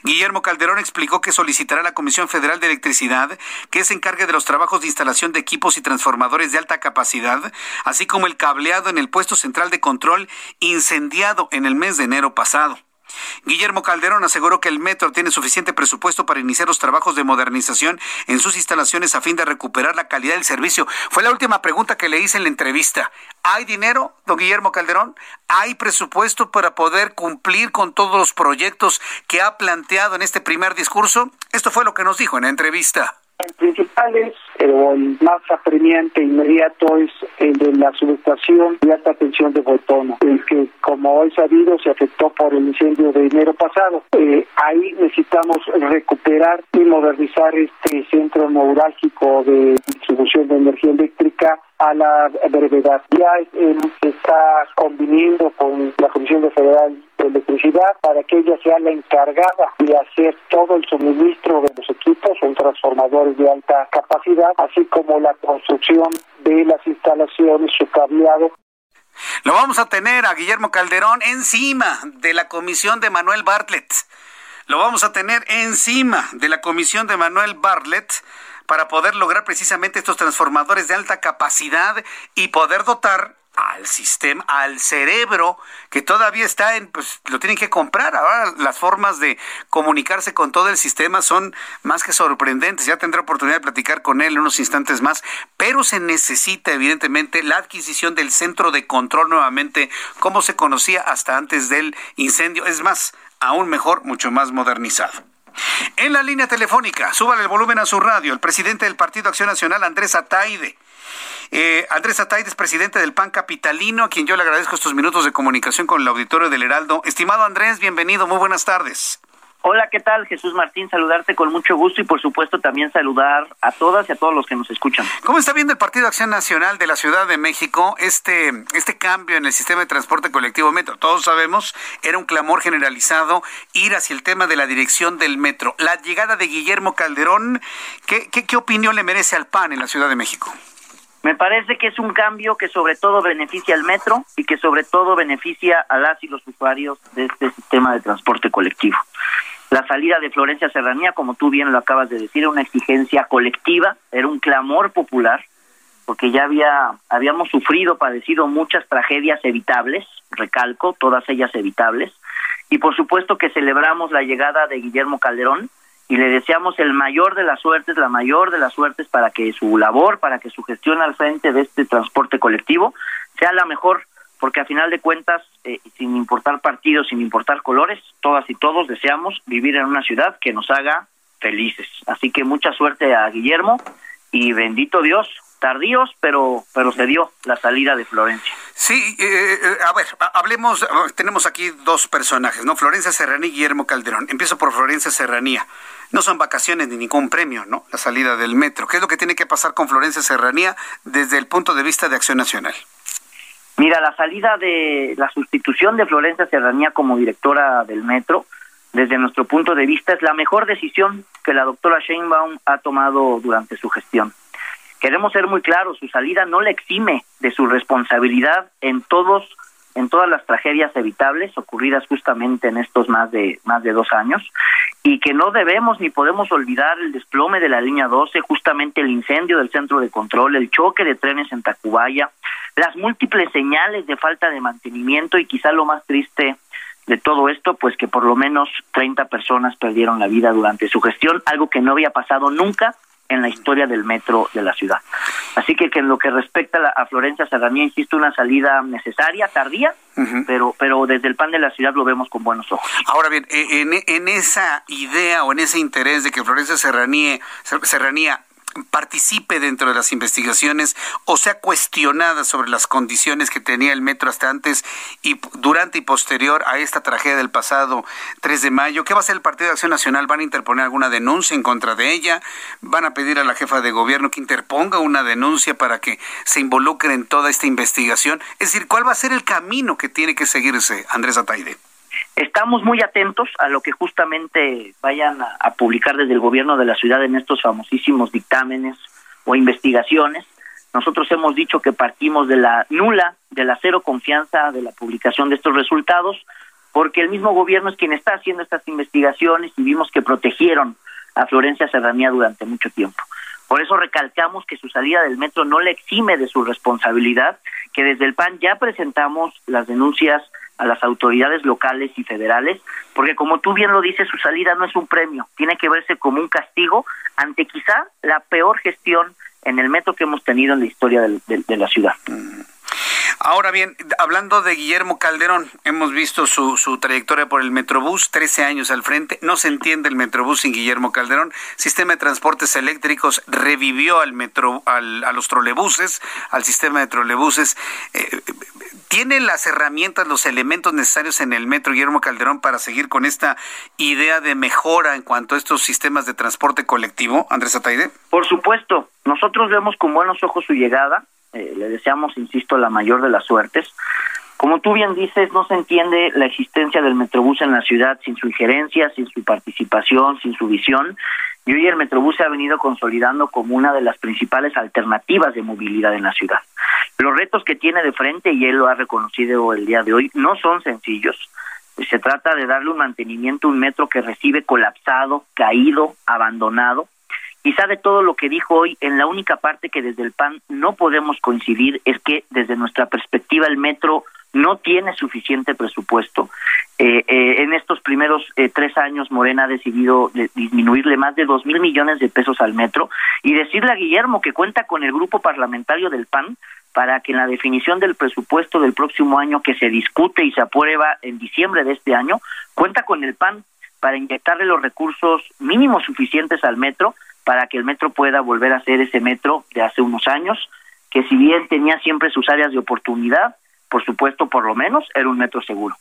Guillermo Calderón explicó que solicitará a la Comisión Federal de Electricidad que se encargue de los trabajos de instalación de equipos y transformadores de alta capacidad, así como el cableado en el puesto central de control incendiado en el mes de enero pasado. Guillermo Calderón aseguró que el metro tiene suficiente presupuesto para iniciar los trabajos de modernización en sus instalaciones a fin de recuperar la calidad del servicio. Fue la última pregunta que le hice en la entrevista. ¿Hay dinero, don Guillermo Calderón? ¿Hay presupuesto para poder cumplir con todos los proyectos que ha planteado en este primer discurso? Esto fue lo que nos dijo en la entrevista. El principal es, o el más apremiante inmediato es el de la subestación de alta tensión de Botono, el que como hoy sabido se afectó por el incendio de enero pasado. Eh, ahí necesitamos recuperar y modernizar este centro neurálgico de distribución de energía eléctrica a la brevedad. Ya eh, se está conviniendo con la Comisión Federal de Electricidad para que ella sea la encargada de hacer todo el suministro de los equipos, son transformadores de alta capacidad, así como la construcción de las instalaciones, su cableado lo vamos a tener a Guillermo Calderón encima de la comisión de Manuel Bartlett. Lo vamos a tener encima de la comisión de Manuel Bartlett para poder lograr precisamente estos transformadores de alta capacidad y poder dotar al sistema, al cerebro, que todavía está en, pues lo tienen que comprar. Ahora las formas de comunicarse con todo el sistema son más que sorprendentes. Ya tendré oportunidad de platicar con él en unos instantes más, pero se necesita evidentemente la adquisición del centro de control nuevamente, como se conocía hasta antes del incendio. Es más, aún mejor, mucho más modernizado. En la línea telefónica, súbale el volumen a su radio, el presidente del Partido Acción Nacional, Andrés Ataide. Eh, Andrés Ataide es presidente del PAN Capitalino, a quien yo le agradezco estos minutos de comunicación con el auditorio del Heraldo. Estimado Andrés, bienvenido, muy buenas tardes. Hola, ¿qué tal? Jesús Martín, saludarte con mucho gusto y por supuesto también saludar a todas y a todos los que nos escuchan. ¿Cómo está viendo el Partido Acción Nacional de la Ciudad de México este, este cambio en el sistema de transporte colectivo metro? Todos sabemos, era un clamor generalizado ir hacia el tema de la dirección del metro. La llegada de Guillermo Calderón, ¿qué, qué, qué opinión le merece al PAN en la Ciudad de México? Me parece que es un cambio que sobre todo beneficia al metro y que sobre todo beneficia a las y los usuarios de este sistema de transporte colectivo. La salida de Florencia Serranía, como tú bien lo acabas de decir, era una exigencia colectiva, era un clamor popular, porque ya había habíamos sufrido, padecido muchas tragedias evitables, recalco, todas ellas evitables, y por supuesto que celebramos la llegada de Guillermo Calderón, y le deseamos el mayor de las suertes, la mayor de las suertes para que su labor, para que su gestión al frente de este transporte colectivo sea la mejor, porque a final de cuentas, eh, sin importar partidos, sin importar colores, todas y todos deseamos vivir en una ciudad que nos haga felices. Así que mucha suerte a Guillermo y bendito Dios, tardíos, pero pero se dio la salida de Florencia. Sí, eh, eh, a ver, hablemos, tenemos aquí dos personajes, ¿no? Florencia Serranía y Guillermo Calderón. Empiezo por Florencia Serranía. No son vacaciones ni ningún premio, ¿no? La salida del metro. ¿Qué es lo que tiene que pasar con Florencia Serranía desde el punto de vista de Acción Nacional? Mira, la salida de la sustitución de Florencia Serranía como directora del metro, desde nuestro punto de vista, es la mejor decisión que la doctora Sheinbaum ha tomado durante su gestión. Queremos ser muy claros, su salida no le exime de su responsabilidad en todos en todas las tragedias evitables ocurridas justamente en estos más de más de dos años y que no debemos ni podemos olvidar el desplome de la línea 12, justamente el incendio del centro de control, el choque de trenes en Tacubaya, las múltiples señales de falta de mantenimiento y quizá lo más triste de todo esto, pues que por lo menos 30 personas perdieron la vida durante su gestión, algo que no había pasado nunca en la historia del metro de la ciudad. Así que, que en lo que respecta a, Florencia Serranía, insisto, una salida necesaria, tardía, pero, pero desde el pan de la ciudad lo vemos con buenos ojos. Ahora bien, e, en, en esa idea o en ese interés de que Florencia Serranía, Serranía participe dentro de las investigaciones o sea cuestionada sobre las condiciones que tenía el metro hasta antes y durante y posterior a esta tragedia del pasado 3 de mayo. ¿Qué va a hacer el Partido de Acción Nacional? ¿Van a interponer alguna denuncia en contra de ella? ¿Van a pedir a la jefa de gobierno que interponga una denuncia para que se involucre en toda esta investigación? Es decir, ¿cuál va a ser el camino que tiene que seguirse Andrés Ataide? Estamos muy atentos a lo que justamente vayan a, publicar desde el gobierno de la ciudad en estos famosísimos dictámenes o investigaciones. Nosotros hemos dicho que partimos de la nula, de la cero confianza de la publicación de estos resultados, porque el mismo gobierno es quien está haciendo estas investigaciones y vimos que protegieron a Florencia Serranía durante mucho tiempo. Por eso recalcamos que su salida del metro no le exime de su responsabilidad, que desde el PAN ya presentamos las denuncias a las autoridades locales y federales, porque como tú bien lo dices, su salida no es un premio, tiene que verse como un castigo ante quizá la peor gestión en el metro que hemos tenido en la historia de, la ciudad. Ahora bien, hablando de Guillermo Calderón, hemos visto su, su, trayectoria por el Metrobús, 13 años al frente, no se entiende el Metrobús sin Guillermo Calderón, sistema de transportes eléctricos revivió al metro, al, a los trolebuses, al sistema de trolebuses. Eh, ¿Tiene las herramientas, los elementos necesarios en el metro Guillermo Calderón para seguir con esta idea de mejora en cuanto a estos sistemas de transporte colectivo, Andrés Ataide? Por supuesto, nosotros vemos con buenos ojos su llegada, eh, le deseamos, insisto, la mayor de las suertes. Como tú bien dices, no se entiende la existencia del Metrobús en la ciudad sin su injerencia, sin su participación, sin su visión. Y hoy el Metrobús se ha venido consolidando como una de las principales alternativas de movilidad en la ciudad. Los retos que tiene de frente, y él lo ha reconocido el día de hoy, no son sencillos. Se trata de darle un mantenimiento a un metro que recibe colapsado, caído, abandonado. Quizá de todo lo que dijo hoy, en la única parte que desde el PAN no podemos coincidir es que desde nuestra perspectiva el metro no tiene suficiente presupuesto. Eh, eh, en estos primeros eh, tres años, Morena ha decidido disminuirle más de dos mil millones de pesos al metro y decirle a Guillermo que cuenta con el grupo parlamentario del PAN para que en la definición del presupuesto del próximo año que se discute y se aprueba en diciembre de este año, cuenta con el PAN para inyectarle los recursos mínimos suficientes al metro para que el metro pueda volver a ser ese metro de hace unos años, que si bien tenía siempre sus áreas de oportunidad, por supuesto, por lo menos, era un metro seguro.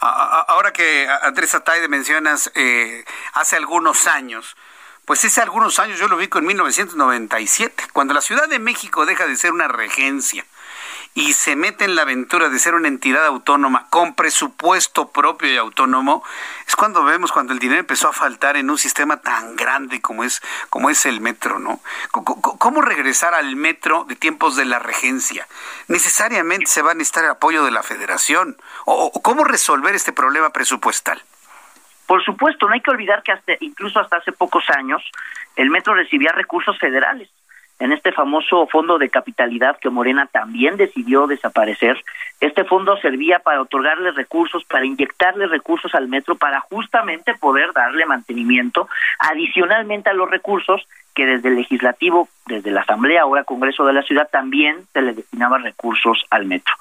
Ahora que Andrés Ataide mencionas eh, hace algunos años, pues hace algunos años yo lo vi en 1997, cuando la Ciudad de México deja de ser una regencia y se mete en la aventura de ser una entidad autónoma con presupuesto propio y autónomo, es cuando vemos cuando el dinero empezó a faltar en un sistema tan grande como es, como es el metro, ¿no? ¿Cómo regresar al metro de tiempos de la regencia? ¿Necesariamente se va a necesitar el apoyo de la federación? ¿O cómo resolver este problema presupuestal? Por supuesto, no hay que olvidar que hasta, incluso hasta hace pocos años el metro recibía recursos federales en este famoso fondo de capitalidad que Morena también decidió desaparecer. Este fondo servía para otorgarle recursos, para inyectarle recursos al metro, para justamente poder darle mantenimiento adicionalmente a los recursos que desde el legislativo, desde la Asamblea, ahora Congreso de la Ciudad, también se le destinaba recursos al metro.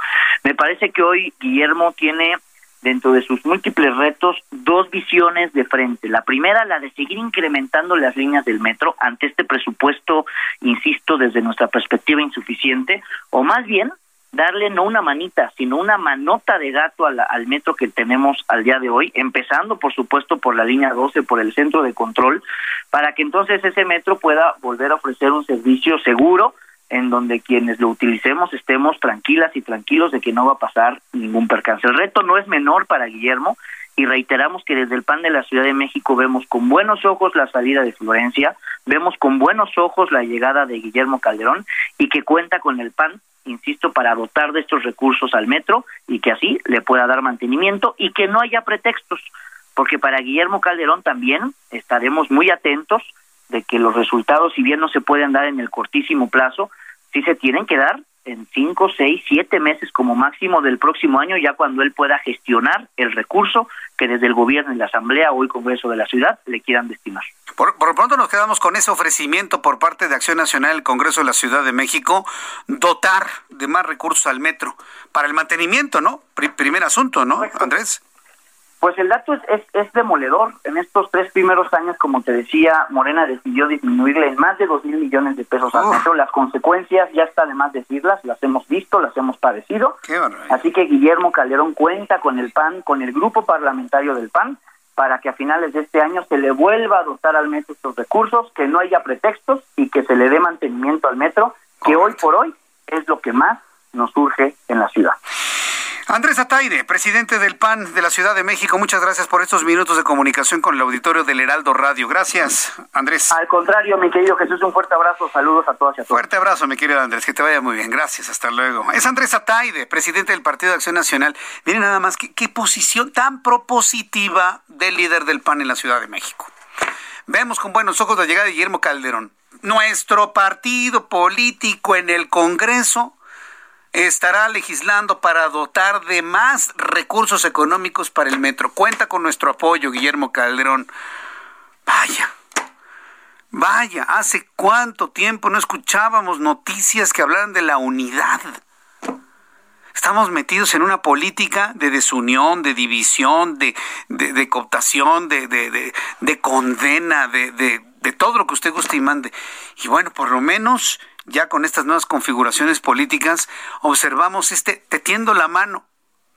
Me parece que hoy Guillermo tiene dentro de sus múltiples retos dos visiones de frente. La primera, la de seguir incrementando las líneas del metro ante este presupuesto, insisto, desde nuestra perspectiva insuficiente, o más bien darle no una manita, sino una manota de gato al, metro que tenemos al día de hoy, empezando por supuesto por la línea 12, por el centro de control, para que entonces ese metro pueda volver a ofrecer un servicio seguro, en donde quienes lo utilicemos estemos tranquilas y tranquilos de que no va a pasar ningún percance. El reto no es menor para Guillermo y reiteramos que desde el PAN de la Ciudad de México vemos con buenos ojos la salida de Florencia, vemos con buenos ojos la llegada de Guillermo Calderón y que cuenta con el PAN, insisto, para dotar de estos recursos al metro y que así le pueda dar mantenimiento y que no haya pretextos, porque para Guillermo Calderón también estaremos muy atentos de que los resultados, si bien no se pueden dar en el cortísimo plazo, sí se tienen que dar en cinco, seis, siete meses como máximo del próximo año, ya cuando él pueda gestionar el recurso que desde el gobierno y la Asamblea o el Congreso de la Ciudad le quieran destinar. Por, por pronto nos quedamos con ese ofrecimiento por parte de Acción Nacional del Congreso de la Ciudad de México, dotar de más recursos al metro para el mantenimiento, ¿no? primer asunto, ¿no, Andrés? Pues el dato es, es, es, demoledor. En estos tres primeros años, como te decía, Morena decidió disminuirle en más de dos mil millones de pesos al metro. Las consecuencias, ya está de más decirlas, las hemos visto, las hemos padecido. Así que Guillermo Calderón cuenta con el PAN, con el grupo parlamentario del PAN, para que a finales de este año se le vuelva a dotar al metro estos recursos, que no haya pretextos y que se le dé mantenimiento al metro, que hoy por hoy es lo que más nos surge en la ciudad. Andrés Ataide, presidente del PAN de la Ciudad de México, muchas gracias por estos minutos de comunicación con el auditorio del Heraldo Radio. Gracias, Andrés. Al contrario, mi querido Jesús, un fuerte abrazo, saludos a todas y a todos. Fuerte abrazo, mi querido Andrés, que te vaya muy bien. Gracias, hasta luego. Es Andrés Ataide, presidente del Partido de Acción Nacional. Miren nada más, qué, qué posición tan propositiva del líder del PAN en la Ciudad de México. Vemos con buenos ojos la llegada de Guillermo Calderón. Nuestro partido político en el Congreso estará legislando para dotar de más recursos económicos para el metro. Cuenta con nuestro apoyo, Guillermo Calderón. Vaya, vaya, hace cuánto tiempo no escuchábamos noticias que hablaran de la unidad. Estamos metidos en una política de desunión, de división, de, de, de cooptación, de, de, de condena, de, de todo lo que usted guste y mande. Y bueno, por lo menos ya con estas nuevas configuraciones políticas, observamos este, te tiendo la mano,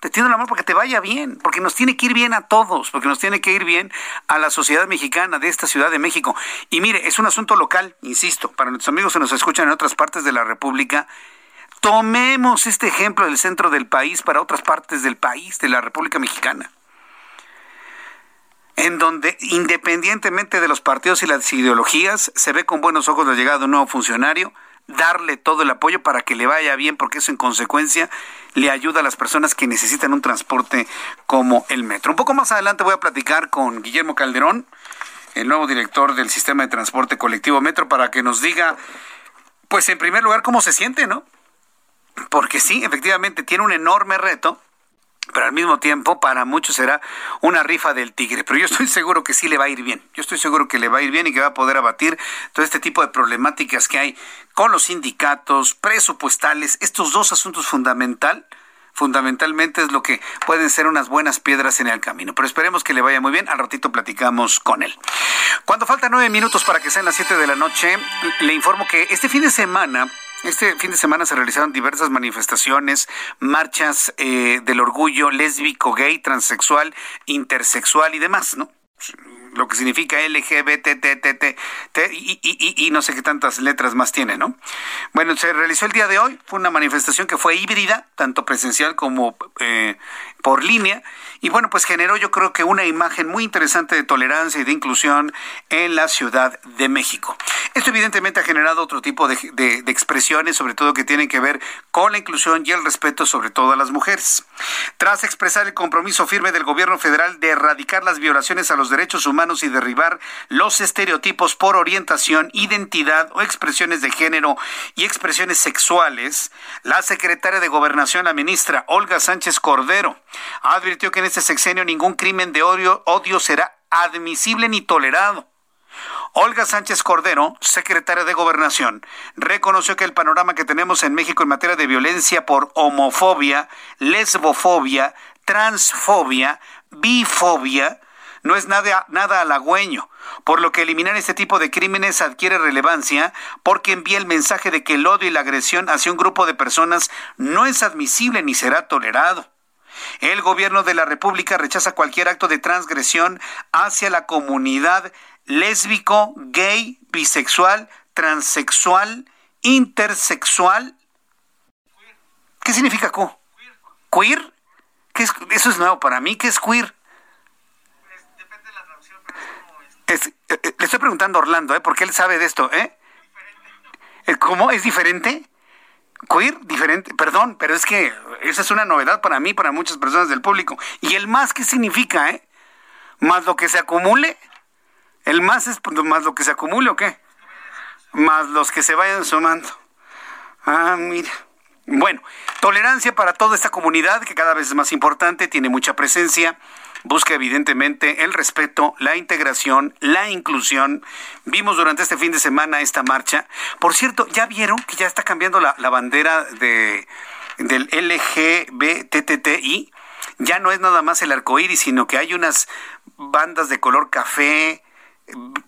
te tiendo la mano porque te vaya bien, porque nos tiene que ir bien a todos, porque nos tiene que ir bien a la sociedad mexicana de esta Ciudad de México. Y mire, es un asunto local, insisto, para nuestros amigos que nos escuchan en otras partes de la República, tomemos este ejemplo del centro del país para otras partes del país, de la República Mexicana en donde independientemente de los partidos y las ideologías, se ve con buenos ojos la llegada de un nuevo funcionario darle todo el apoyo para que le vaya bien, porque eso en consecuencia le ayuda a las personas que necesitan un transporte como el metro. Un poco más adelante voy a platicar con Guillermo Calderón, el nuevo director del sistema de transporte colectivo Metro, para que nos diga, pues en primer lugar, cómo se siente, ¿no? Porque sí, efectivamente, tiene un enorme reto pero al mismo tiempo para muchos será una rifa del tigre. Pero yo estoy seguro que sí le va a ir bien. Yo estoy seguro que le va a ir bien y que va a poder abatir todo este tipo de problemáticas que hay con los sindicatos, presupuestales, estos dos asuntos fundamental fundamentalmente es lo que pueden ser unas buenas piedras en el camino. Pero esperemos que le vaya muy bien. Al ratito platicamos con él. Cuando faltan nueve minutos para que sean las siete de la noche, le informo que este fin de semana este fin de semana se realizaron diversas manifestaciones, marchas eh, del orgullo lésbico, gay, transexual, intersexual y demás, ¿no? lo que significa LGBT, y, y, y, no sé qué tantas letras más tiene, ¿no? Bueno, se realizó el día de hoy, fue una manifestación que fue híbrida, tanto presencial como eh, por línea, y bueno, pues generó yo creo que una imagen muy interesante de tolerancia y de inclusión en la Ciudad de México. Esto evidentemente ha generado otro tipo de, expresiones, sobre todo que tienen que ver con la inclusión y el respeto sobre todo a las mujeres. Tras expresar el compromiso firme del gobierno federal de erradicar las violaciones a los derechos humanos y derribar los estereotipos por orientación, identidad o expresiones de género y expresiones sexuales, la secretaria de Gobernación, la ministra Olga Sánchez Cordero, advirtió que en este sexenio ningún crimen de odio, será admisible ni tolerado. Olga Sánchez Cordero, secretaria de Gobernación, reconoció que el panorama que tenemos en México en materia de violencia por homofobia, lesbofobia, transfobia, bifobia, no es nada, nada halagüeño, por lo que eliminar este tipo de crímenes adquiere relevancia porque envía el mensaje de que el odio y la agresión hacia un grupo de personas no es admisible ni será tolerado. El gobierno de la República rechaza cualquier acto de transgresión hacia la comunidad lésbico, gay, bisexual, transexual, intersexual. ¿Qué significa Q? ¿Queer? ¿Qué es? Eso es nuevo para mí. ¿Qué es queer? Eh, eh, le estoy preguntando a Orlando, ¿eh? Porque él sabe de esto, ¿eh? ¿Cómo? ¿Es diferente? Queer, diferente, perdón, pero es que esa es una novedad para mí, para muchas personas del público. ¿Y el más qué significa, eh? ¿Más lo que se acumule? ¿El más es más lo que se acumule o qué? Más los que se vayan sumando. Ah, mira. Bueno, tolerancia para toda esta comunidad que cada vez es más importante, tiene mucha presencia, busca evidentemente el respeto, la integración, la inclusión. Vimos durante este fin de semana esta marcha. Por cierto, ¿ya vieron que ya está cambiando la, la bandera de, del LGBTTI? Ya no es nada más el arco iris, sino que hay unas bandas de color café,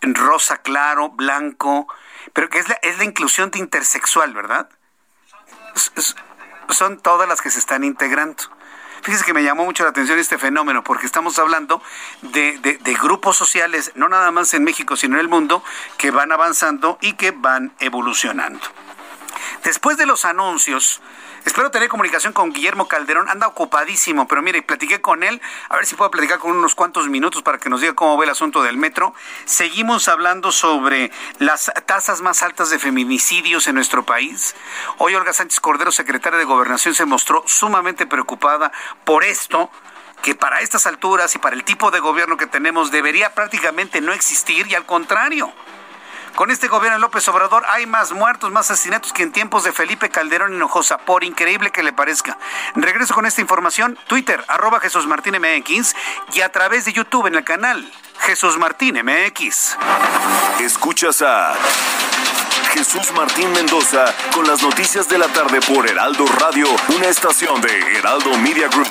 rosa claro, blanco, pero que es la, es la inclusión de intersexual, ¿verdad? Son todas las que se están integrando. Fíjese que me llamó mucho la atención este fenómeno, porque estamos hablando de, de, de, grupos sociales, no nada más en México, sino en el mundo, que van avanzando y que van evolucionando. Después de los anuncios, Espero tener comunicación con Guillermo Calderón. Anda ocupadísimo, pero mire, platiqué con él. A ver si puedo platicar con unos cuantos minutos para que nos diga cómo ve el asunto del metro. Seguimos hablando sobre las tasas más altas de feminicidios en nuestro país. Hoy Olga Sánchez Cordero, secretaria de Gobernación, se mostró sumamente preocupada por esto que para estas alturas y para el tipo de gobierno que tenemos debería prácticamente no existir y al contrario con este gobierno de López Obrador hay más muertos, más asesinatos que en tiempos de Felipe Calderón Hinojosa, por increíble que le parezca. Regreso con esta información, Twitter, arroba Jesús Martín MX y a través de YouTube en el canal Jesús Martín MX. Escuchas a Jesús Martín Mendoza con las noticias de la tarde por Heraldo Radio, una estación de Heraldo Media Group.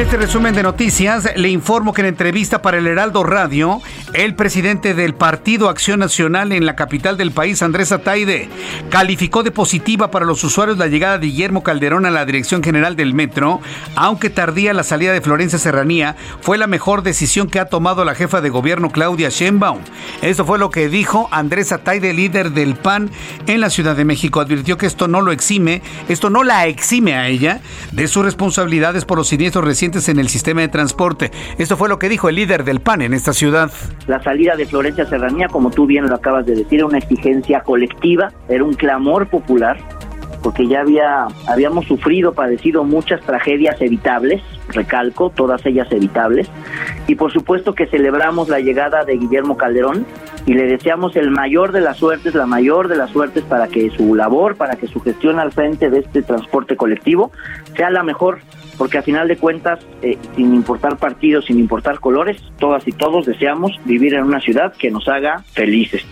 Este resumen de noticias le informo que en entrevista para el Heraldo Radio, el presidente del Partido Acción Nacional en la capital del país, Andrés Ataide, calificó de positiva para los usuarios la llegada de Guillermo Calderón a la Dirección General del Metro, aunque tardía la salida de Florencia Serranía, fue la mejor decisión que ha tomado la jefa de gobierno Claudia Sheinbaum. Esto fue lo que dijo Andrés Ataide, líder del PAN en la Ciudad de México. Advirtió que esto no lo exime, esto no la exime a ella de sus responsabilidades por los siniestros recientes en el sistema de transporte. Esto fue lo que dijo el líder del PAN en esta ciudad. La salida de Florencia Serranía, como tú bien lo acabas de decir, era una exigencia colectiva, era un clamor popular porque ya había habíamos sufrido, padecido muchas tragedias evitables, recalco, todas ellas evitables. Y por supuesto que celebramos la llegada de Guillermo Calderón y le deseamos el mayor de las suertes, la mayor de las suertes para que su labor, para que su gestión al frente de este transporte colectivo sea la mejor porque a final de cuentas, eh, sin importar partidos, sin importar colores, todas y todos deseamos vivir en una ciudad que nos haga felices.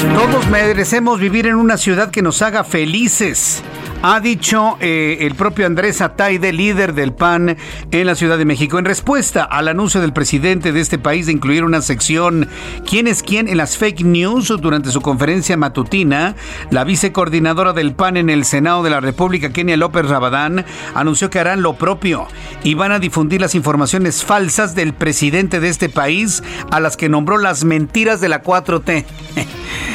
Todos merecemos vivir en una ciudad que nos haga felices ha dicho eh, el propio Andrés Ataide, líder del PAN en la Ciudad de México, en respuesta al anuncio del presidente de este país de incluir una sección ¿Quién es quién? en las fake news durante su conferencia matutina, la vicecoordinadora del PAN en el Senado de la República, Kenia López Rabadán, anunció que harán lo propio y van a difundir las informaciones falsas del presidente de este país a las que nombró las mentiras de la 4T.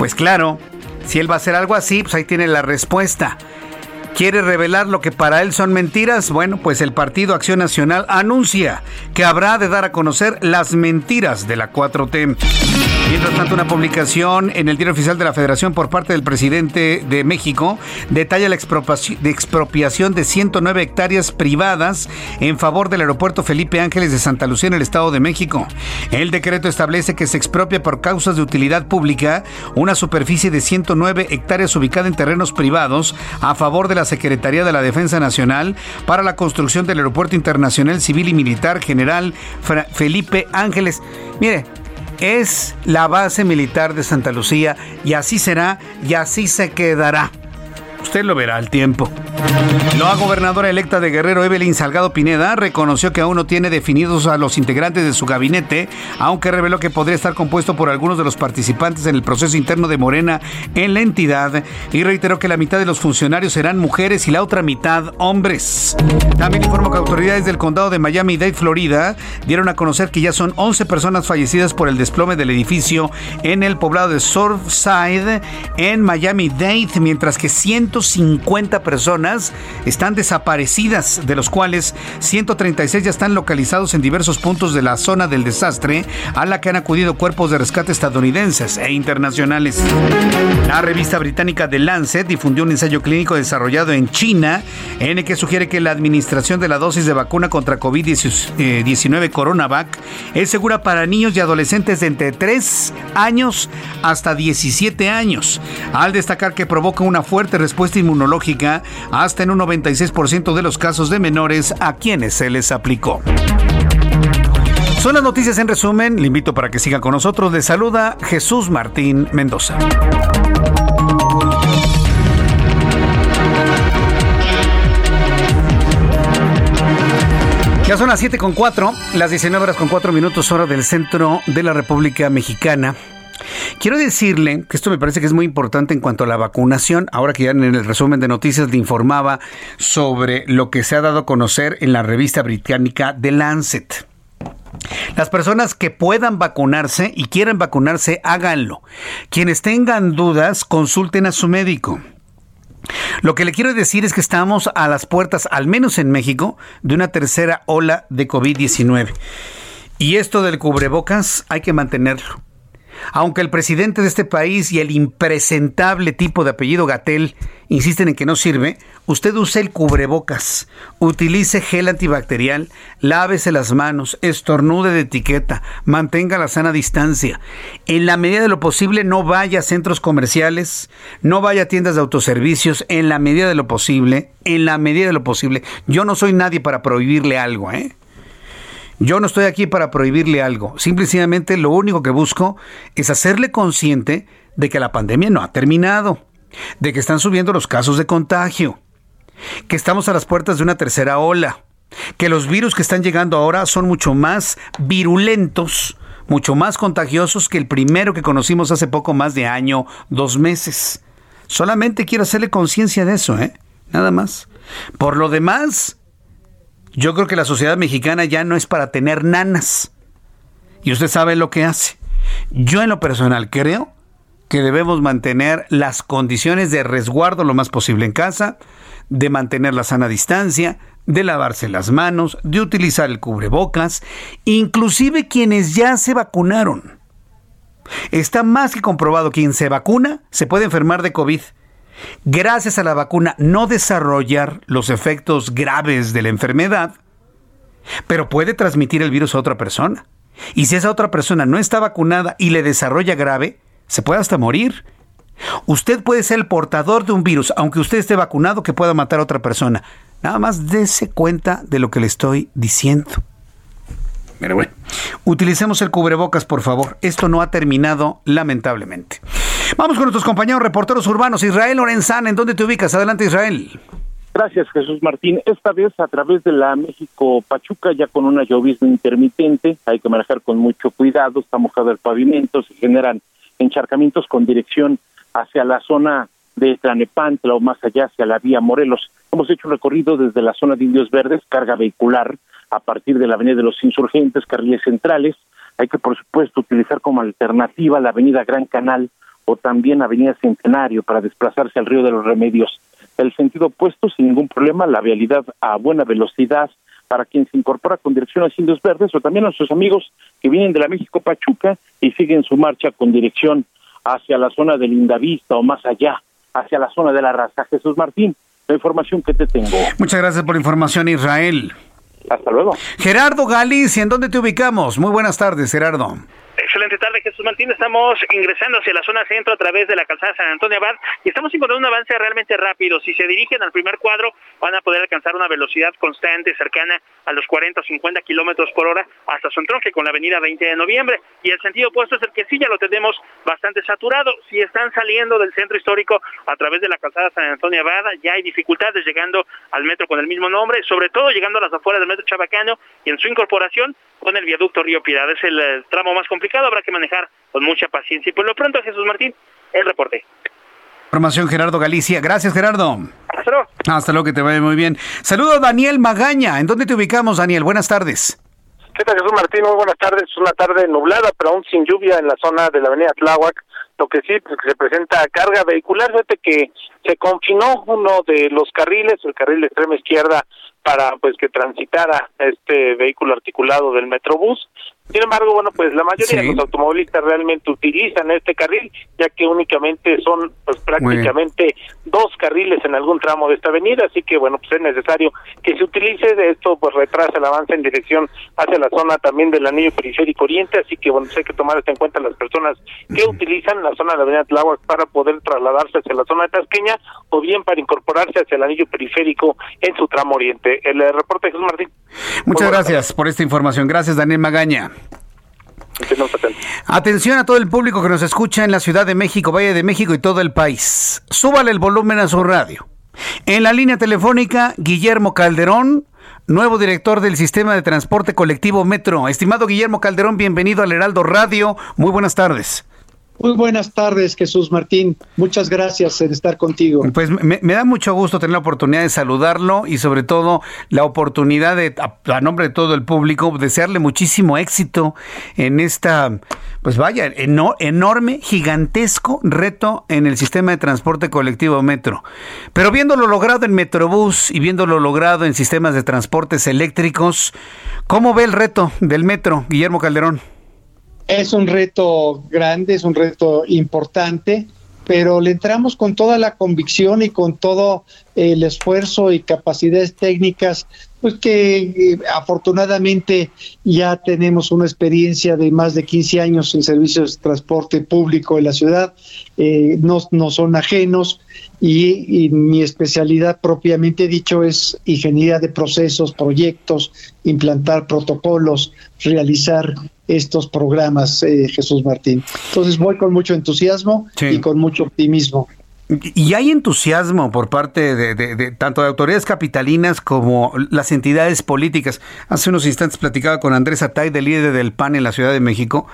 Pues claro, si él va a hacer algo así, pues ahí tiene la respuesta. ¿Quiere revelar lo que para él son mentiras? Bueno, pues el Partido Acción Nacional anuncia que habrá de dar a conocer las mentiras de la 4T. Mientras tanto, una publicación en el Diario Oficial de la Federación por parte del presidente de México detalla la expropiación de 109 hectáreas privadas en favor del aeropuerto Felipe Ángeles de Santa Lucía en el Estado de México. El decreto establece que se expropia por causas de utilidad pública una superficie de 109 hectáreas ubicada en terrenos privados a favor de la Secretaría de la Defensa Nacional para la construcción del Aeropuerto Internacional Civil y Militar General Felipe Ángeles. Mire, es la base militar de Santa Lucía y así será y así se quedará. Usted lo verá al tiempo. La gobernadora electa de Guerrero, Evelyn Salgado Pineda, reconoció que aún no tiene definidos a los integrantes de su gabinete, aunque reveló que podría estar compuesto por algunos de los participantes en el proceso interno de Morena en la entidad y reiteró que la mitad de los funcionarios serán mujeres y la otra mitad hombres. También informó que autoridades del condado de Miami-Dade, Florida, dieron a conocer que ya son 11 personas fallecidas por el desplome del edificio en el poblado de Surfside en Miami-Dade, mientras que 150 personas están desaparecidas, de los cuales 136 ya están localizados en diversos puntos de la zona del desastre, a la que han acudido cuerpos de rescate estadounidenses e internacionales. La revista británica The Lancet difundió un ensayo clínico desarrollado en China, en el que sugiere que la administración de la dosis de vacuna contra COVID-19 Coronavac es segura para niños y adolescentes de entre 3 años hasta 17 años, al destacar que provoca una fuerte respuesta inmunológica hasta en un 96% de los casos de menores a quienes se les aplicó. Son las noticias en resumen. Le invito para que siga con nosotros. Le saluda Jesús Martín Mendoza. Ya son las 7 con 4, las 19 horas con 4 minutos hora del centro de la República Mexicana. Quiero decirle que esto me parece que es muy importante en cuanto a la vacunación. Ahora que ya en el resumen de noticias le informaba sobre lo que se ha dado a conocer en la revista británica The Lancet. Las personas que puedan vacunarse y quieran vacunarse, háganlo. Quienes tengan dudas, consulten a su médico. Lo que le quiero decir es que estamos a las puertas, al menos en México, de una tercera ola de COVID-19. Y esto del cubrebocas hay que mantenerlo. Aunque el presidente de este país y el impresentable tipo de apellido Gatel insisten en que no sirve, usted use el cubrebocas, utilice gel antibacterial, lávese las manos, estornude de etiqueta, mantenga la sana distancia. En la medida de lo posible no vaya a centros comerciales, no vaya a tiendas de autoservicios, en la medida de lo posible, en la medida de lo posible. Yo no soy nadie para prohibirle algo, ¿eh? Yo no estoy aquí para prohibirle algo. Simplemente lo único que busco es hacerle consciente de que la pandemia no ha terminado, de que están subiendo los casos de contagio, que estamos a las puertas de una tercera ola, que los virus que están llegando ahora son mucho más virulentos, mucho más contagiosos que el primero que conocimos hace poco más de año, dos meses. Solamente quiero hacerle conciencia de eso, ¿eh? Nada más. Por lo demás, yo creo que la sociedad mexicana ya no es para tener nanas. Y usted sabe lo que hace. Yo en lo personal creo que debemos mantener las condiciones de resguardo lo más posible en casa, de mantener la sana distancia, de lavarse las manos, de utilizar el cubrebocas, inclusive quienes ya se vacunaron. Está más que comprobado que quien se vacuna se puede enfermar de COVID gracias a la vacuna, no desarrollar los efectos graves de la enfermedad pero puede transmitir el virus a otra persona. Y si esa otra persona no está vacunada y le desarrolla grave, se puede hasta morir. Usted puede ser el portador de un virus, aunque usted esté vacunado, que pueda matar a otra persona. Nada más dése cuenta de lo que le estoy diciendo. Pero bueno, utilicemos el cubrebocas, por favor. Esto no ha terminado, lamentablemente. Vamos con nuestros compañeros reporteros urbanos. Israel Lorenzán, ¿en dónde te ubicas? Adelante, Israel. Gracias, Jesús Martín. Esta vez a través de la México Pachuca, ya con una llovizna intermitente, hay que manejar con mucho cuidado, está mojado el pavimento, se generan encharcamientos con dirección hacia la zona de Tlanepantla o más allá hacia la vía Morelos. Hemos hecho un recorrido desde la zona de Indios Verdes, carga vehicular, a partir de la Avenida de los Insurgentes, carriles centrales. Hay que, por supuesto, utilizar como alternativa la Avenida Gran Canal o también Avenida Centenario para desplazarse al Río de los Remedios el sentido opuesto sin ningún problema, la vialidad a buena velocidad para quien se incorpora con dirección a Indios Verdes o también a sus amigos que vienen de la México Pachuca y siguen su marcha con dirección hacia la zona de Lindavista o más allá, hacia la zona de la Raza. Jesús Martín, la información que te tengo. Muchas gracias por la información, Israel. Hasta luego. Gerardo Galicia, ¿en dónde te ubicamos? Muy buenas tardes, Gerardo. Excelente tarde, Jesús Martín. Estamos ingresando hacia la zona centro a través de la calzada San Antonio Abad y estamos encontrando un avance realmente rápido. Si se dirigen al primer cuadro, van a poder alcanzar una velocidad constante cercana a los 40 o 50 kilómetros por hora hasta su entronque con la avenida 20 de noviembre. Y el sentido opuesto es el que sí ya lo tenemos bastante saturado. Si están saliendo del centro histórico a través de la calzada San Antonio Abad, ya hay dificultades llegando al metro con el mismo nombre, sobre todo llegando a las afueras del metro Chabacano y en su incorporación con el viaducto Río Piedad. Es el eh, tramo más complicado, habrá que manejar con mucha paciencia. Y por lo pronto, Jesús Martín, el reporte. Información Gerardo Galicia. Gracias, Gerardo. Hasta luego. Hasta luego, que te vaya muy bien. Saludo a Daniel Magaña. ¿En dónde te ubicamos, Daniel? Buenas tardes. ¿Qué tal, Jesús Martín? Muy buenas tardes. Es una tarde nublada, pero aún sin lluvia en la zona de la avenida Tláhuac. Lo que sí, pues, se presenta carga vehicular. Fíjate que se confinó uno de los carriles, el carril de extrema izquierda, para pues que transitara este vehículo articulado del Metrobús. Sin embargo, bueno, pues la mayoría de los automovilistas realmente utilizan este carril, ya que únicamente son pues prácticamente dos carriles en algún tramo de esta avenida, así que bueno, pues es necesario que se utilice, de esto pues retrasa el avance en dirección hacia la zona también del anillo periférico oriente, así que bueno, pues hay que tomar esto en cuenta las personas que utilizan la zona de la avenida Tláhuac para poder trasladarse hacia la zona de Tasqueña o bien para incorporarse hacia el anillo periférico en su tramo oriente. El eh, reporte de Jesús Martín. Muchas gracias por esta información. Gracias, Daniel Magaña. Atención a todo el público que nos escucha en la Ciudad de México, Valle de México y todo el país. Súbale el volumen a su radio. En la línea telefónica, Guillermo Calderón, nuevo director del Sistema de Transporte Colectivo Metro. Estimado Guillermo Calderón, bienvenido al Heraldo Radio. Muy buenas tardes. Muy buenas tardes, Jesús Martín. Muchas gracias en estar contigo. Pues me, da mucho gusto tener la oportunidad de saludarlo y sobre todo la oportunidad de, a, nombre de todo el público, desearle muchísimo éxito en esta, pues vaya, enorme, gigantesco reto en el sistema de transporte colectivo Metro. Pero viéndolo logrado en Metrobús y viéndolo logrado en sistemas de transportes eléctricos, ¿cómo ve el reto del Metro, Guillermo Calderón? Es un reto grande, es un reto importante, pero le entramos con toda la convicción y con todo el esfuerzo y capacidades técnicas, pues que eh, afortunadamente ya tenemos una experiencia de más de 15 años en servicios de transporte público en la ciudad, eh, no, no son ajenos y, mi especialidad propiamente dicho es ingeniería de procesos, proyectos, implantar protocolos, realizar estos programas, eh, Jesús Martín. Entonces voy con mucho entusiasmo y con mucho optimismo. Y hay entusiasmo por parte de, tanto de autoridades capitalinas como las entidades políticas. Hace unos instantes platicaba con Andrés Atay, del líder del PAN en la Ciudad de México,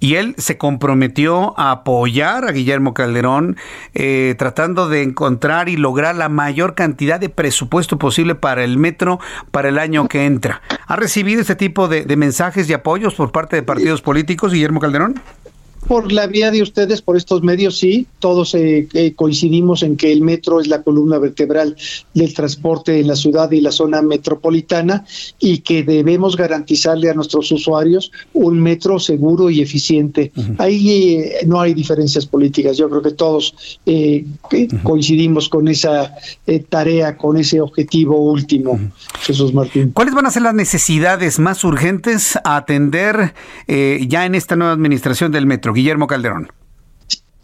y él se comprometió a apoyar a Guillermo Calderón, eh, tratando de encontrar y lograr la mayor cantidad de presupuesto posible para el metro para el año que entra. ¿Ha recibido este tipo de mensajes y apoyos por parte de partidos políticos, Guillermo Calderón? Por la vía de ustedes, por estos medios, sí, todos eh, eh, coincidimos en que el metro es la columna vertebral del transporte en la ciudad y la zona metropolitana y que debemos garantizarle a nuestros usuarios un metro seguro y eficiente. Ahí eh, no hay diferencias políticas, yo creo que todos coincidimos con esa tarea, con ese objetivo último, Jesús Martín. ¿Cuáles van a ser las necesidades más urgentes a atender ya en esta nueva administración del metro? Guillermo Calderón.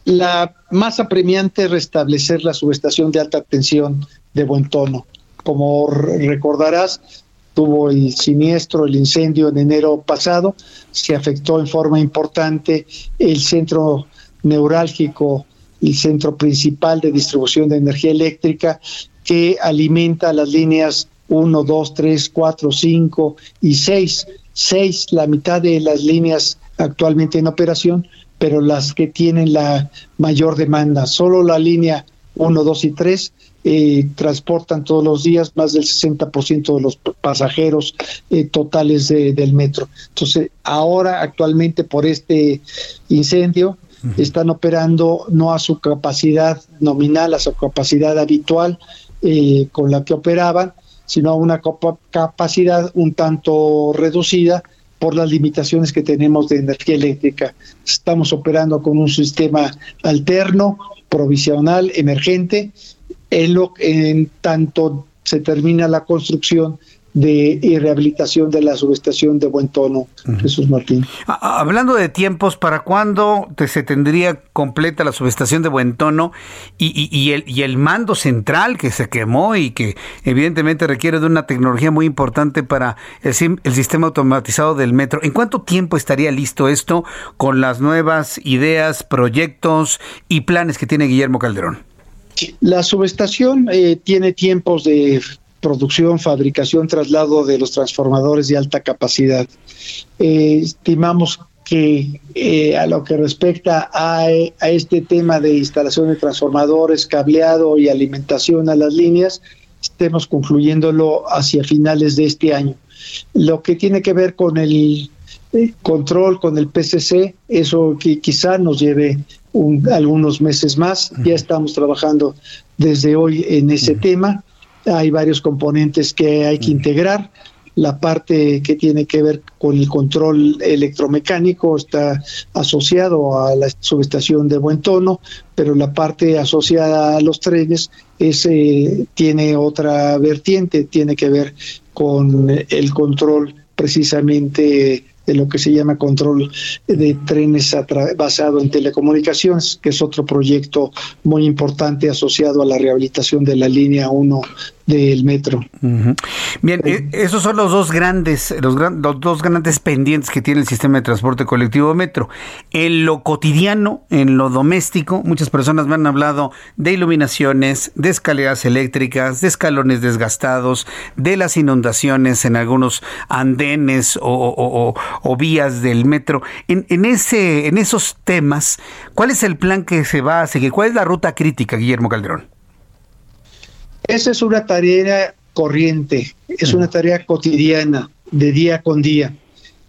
La más apremiante es restablecer la subestación de alta tensión de buen tono. Como recordarás, tuvo el siniestro, el incendio en enero pasado, se afectó en forma importante el centro neurálgico, el centro principal de distribución de energía eléctrica que alimenta las líneas 1, 2, 3, 4, 5 y 6. 6, la mitad de las líneas actualmente en operación, pero las que tienen la mayor demanda. Solo la línea 1, 2 y 3 eh, transportan todos los días más del 60% de los pasajeros eh, totales del metro. Entonces, ahora actualmente por este incendio están operando no a su capacidad nominal, a su capacidad habitual eh, con la que operaban, sino a una capacidad un tanto reducida por las limitaciones que tenemos de energía eléctrica. Estamos operando con un sistema alterno, provisional, emergente, en, lo, en tanto se termina la construcción de rehabilitación de la subestación de Buen Tono, Jesús Martín. Hablando de tiempos, ¿para cuándo se tendría completa la subestación de Buen Tono y, y, el, y el mando central que se quemó y que evidentemente requiere de una tecnología muy importante para el, el sistema automatizado del metro? ¿En cuánto tiempo estaría listo esto con las nuevas ideas, proyectos y planes que tiene Guillermo Calderón? La subestación eh, tiene tiempos de producción, fabricación, traslado de los transformadores de alta capacidad. Eh, estimamos que eh, a lo que respecta a, este tema de instalación de transformadores, cableado y alimentación a las líneas, estemos concluyéndolo hacia finales de este año. Lo que tiene que ver con el eh, control, con el PCC, eso que quizá nos lleve algunos meses más. Ya estamos trabajando desde hoy en ese tema hay varios componentes que hay que integrar. La parte que tiene que ver con el control electromecánico está asociado a la subestación de buen tono, pero la parte asociada a los trenes es, tiene otra vertiente, tiene que ver con el control precisamente de lo que se llama control de trenes basado en telecomunicaciones, que es otro proyecto muy importante asociado a la rehabilitación de la línea 1 del metro. Bien, eh, esos son los dos grandes, los, los, dos grandes pendientes que tiene el sistema de transporte colectivo metro. En lo cotidiano, en lo doméstico, muchas personas me han hablado de iluminaciones, de escaleras eléctricas, de escalones desgastados, de las inundaciones en algunos andenes o, vías del metro. En, en, ese, en esos temas, ¿cuál es el plan que se va a seguir? ¿Cuál es la ruta crítica, Guillermo Calderón? Esa es una tarea corriente, es una tarea cotidiana, de día con día.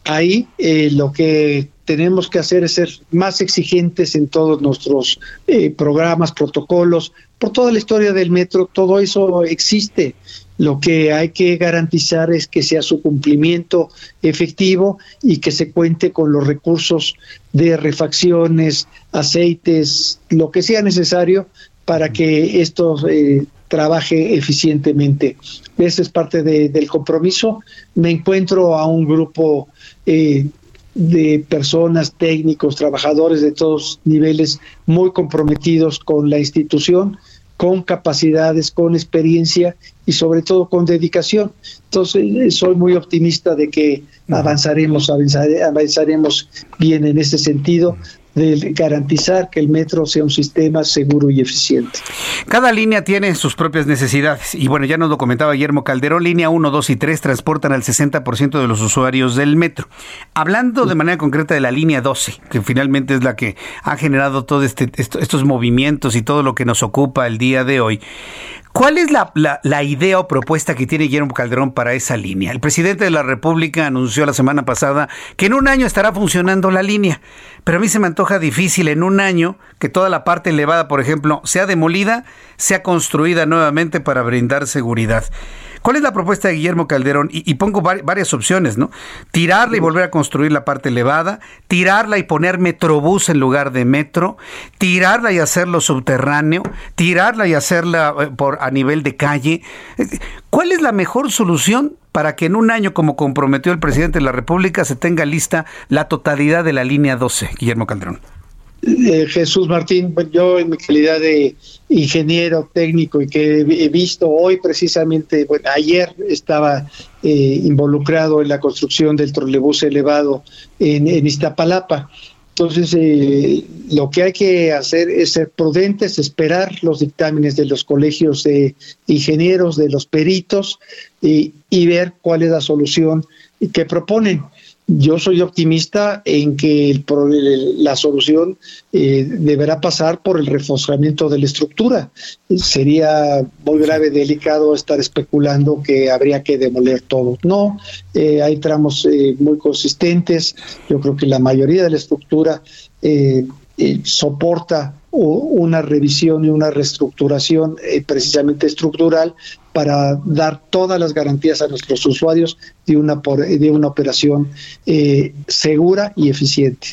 Ahí eh, lo que tenemos que hacer es ser más exigentes en todos nuestros eh, programas, protocolos, por toda la historia del metro, todo eso existe. Lo que hay que garantizar es que sea su cumplimiento efectivo y que se cuente con los recursos de refacciones, aceites, lo que sea necesario para que estos eh, trabaje eficientemente. Ese es parte del compromiso. Me encuentro a un grupo eh, de personas, técnicos, trabajadores de todos niveles muy comprometidos con la institución, con capacidades, con experiencia y sobre todo con dedicación. Entonces, eh, soy muy optimista de que avanzaremos, avanzaremos bien en ese sentido, de garantizar que el metro sea un sistema seguro y eficiente. Cada línea tiene sus propias necesidades y bueno, ya nos lo comentaba Guillermo Calderón, línea 1, 2 y 3 transportan al 60% de los usuarios del metro. Hablando de manera concreta de la línea 12, que finalmente es la que ha generado todos este, estos movimientos y todo lo que nos ocupa el día de hoy, ¿Cuál es la, la, idea o propuesta que tiene Guillermo Calderón para esa línea? El presidente de la República anunció la semana pasada que en un año estará funcionando la línea, pero a mí se me antoja difícil en un año que toda la parte elevada, por ejemplo, sea demolida, sea construida nuevamente para brindar seguridad. ¿Cuál es la propuesta de Guillermo Calderón? Y, pongo varias opciones, ¿no? Tirarla y volver a construir la parte elevada, tirarla y poner metrobús en lugar de metro, tirarla y hacerlo subterráneo, tirarla y hacerla eh, por a nivel de calle. ¿Cuál es la mejor solución para que en un año, como comprometió el presidente de la República, se tenga lista la totalidad de la línea 12, Guillermo Calderón? Eh, Jesús Martín, yo en mi calidad de ingeniero técnico y que he visto hoy precisamente, bueno, ayer estaba eh, involucrado en la construcción del trolebús elevado en, Iztapalapa. Entonces, eh, lo que hay que hacer es ser prudentes, esperar los dictámenes de los colegios de ingenieros, de los peritos y, y ver cuál es la solución que proponen yo soy optimista en que la solución eh, deberá pasar por el reforzamiento de la estructura. Sería muy grave, delicado estar especulando que habría que demoler todo. No, eh, hay tramos eh, muy consistentes. Yo creo que la mayoría de la estructura soporta una revisión y una reestructuración precisamente estructural para dar todas las garantías a nuestros usuarios de una, de una operación eh, segura y eficiente.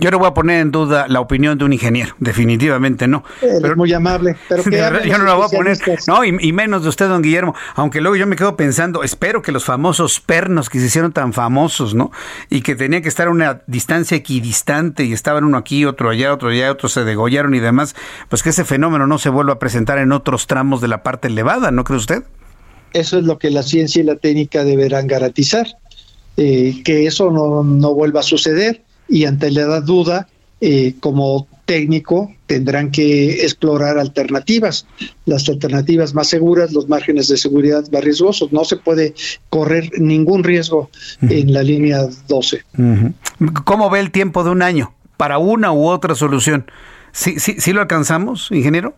Yo no voy a poner en duda la opinión de un ingeniero, definitivamente no. pero, muy amable, pero yo no la voy a poner, no, y, menos de usted, don Guillermo, aunque luego yo me quedo pensando, espero que los famosos pernos que se hicieron tan famosos, ¿no? Y que tenían que estar a una distancia equidistante y estaban uno aquí, otro allá, otro allá, otros se degollaron y demás, pues que ese fenómeno no se vuelva a presentar en otros tramos de la parte elevada, ¿no cree usted? Eso es lo que la ciencia y la técnica deberán garantizar, eh, que eso no, no, vuelva a suceder y ante la duda, eh, como técnico, tendrán que explorar alternativas, las alternativas más seguras, los márgenes de seguridad más riesgosos. No se puede correr ningún riesgo en la línea 12. ¿Cómo ve el tiempo de un año para una u otra solución? ¿Sí, sí, sí lo alcanzamos, ingeniero?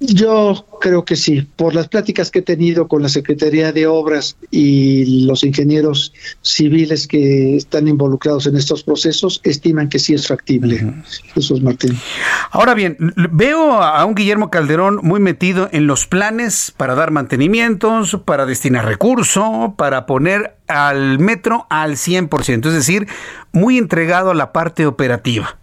Yo creo que sí. Por las pláticas que he tenido con la Secretaría de Obras y los ingenieros civiles que están involucrados en estos procesos, estiman que sí es factible. Jesús Martín. Ahora bien, veo a un Guillermo Calderón muy metido en los planes para dar mantenimientos, para destinar recursos, para poner al metro al 100%, es decir, muy entregado a la parte operativa.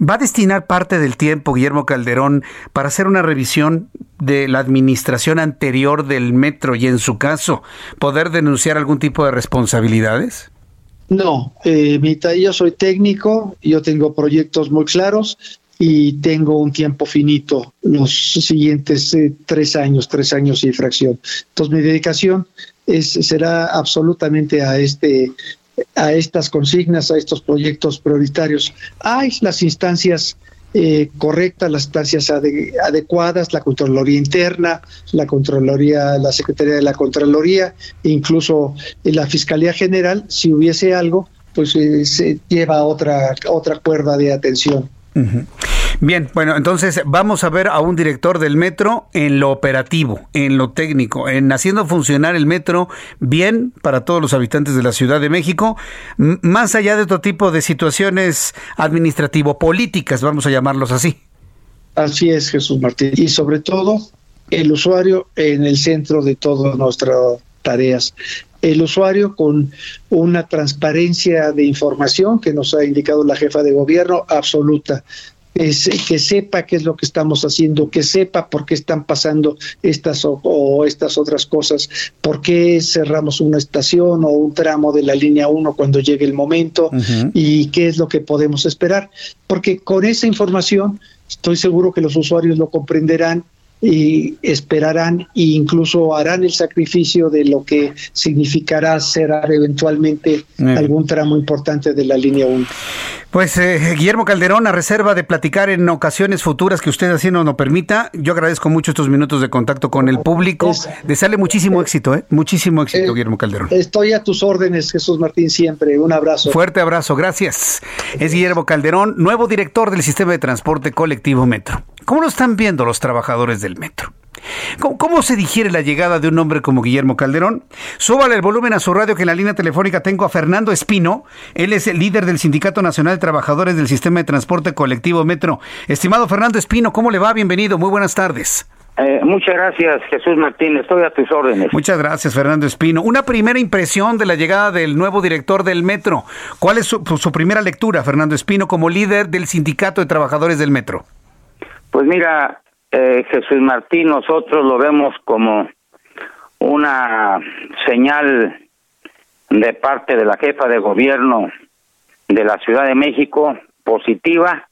¿Va a destinar parte del tiempo, Guillermo Calderón, para hacer una revisión de la administración anterior del metro y, en su caso, poder denunciar algún tipo de responsabilidades? No, eh, yo soy técnico, yo tengo proyectos muy claros y tengo un tiempo finito, los siguientes eh, tres años, tres años y fracción. Entonces mi dedicación es, será absolutamente a este a estas consignas, a estos proyectos prioritarios. Hay las instancias eh, correctas, las instancias adecuadas, la Contraloría Interna, la Contraloría, la Secretaría de la Contraloría, incluso la Fiscalía General, si hubiese algo, pues eh, se lleva otra, otra cuerda de atención. Bien, bueno, entonces vamos a ver a un director del metro en lo operativo, en lo técnico, en haciendo funcionar el metro bien para todos los habitantes de la Ciudad de México, más allá de otro tipo de situaciones administrativo-políticas, vamos a llamarlos así. Así es, Jesús Martín. Y sobre todo, el usuario en el centro de todas nuestras tareas el usuario con una transparencia de información que nos ha indicado la jefa de gobierno absoluta que sepa qué es lo que estamos haciendo, que sepa por qué están pasando estas o, estas otras cosas, por qué cerramos una estación o un tramo de la línea 1 cuando llegue el momento y qué es lo que podemos esperar. Porque con esa información estoy seguro que los usuarios lo comprenderán y esperarán e incluso harán el sacrificio de lo que significará cerrar eventualmente algún tramo importante de la línea 1. Pues eh, Guillermo Calderón, a reserva de platicar en ocasiones futuras que usted así nos lo permita, yo agradezco mucho estos minutos de contacto con el público. Desearle muchísimo éxito, ¿eh? Muchísimo éxito, eh, Guillermo Calderón. Estoy a tus órdenes, Jesús Martín, siempre. Un abrazo. Fuerte abrazo, gracias. Es Guillermo Calderón, nuevo director del sistema de transporte colectivo Metro. ¿Cómo lo están viendo los trabajadores del metro? ¿Cómo, se digiere la llegada de un hombre como Guillermo Calderón? Súbale el volumen a su radio que en la línea telefónica tengo a Fernando Espino. Él es el líder del Sindicato Nacional de Trabajadores del Sistema de Transporte Colectivo Metro. Estimado Fernando Espino, ¿cómo le va? Bienvenido, muy buenas tardes. Eh, muchas gracias, Jesús Martín. Estoy a tus órdenes. Muchas gracias, Fernando Espino. Una primera impresión de la llegada del nuevo director del Metro. ¿Cuál es su, su primera lectura, Fernando Espino, como líder del Sindicato de Trabajadores del Metro? Pues mira, eh, Jesús Martín, nosotros lo vemos como una señal de parte de la jefa de gobierno de la Ciudad de México positiva.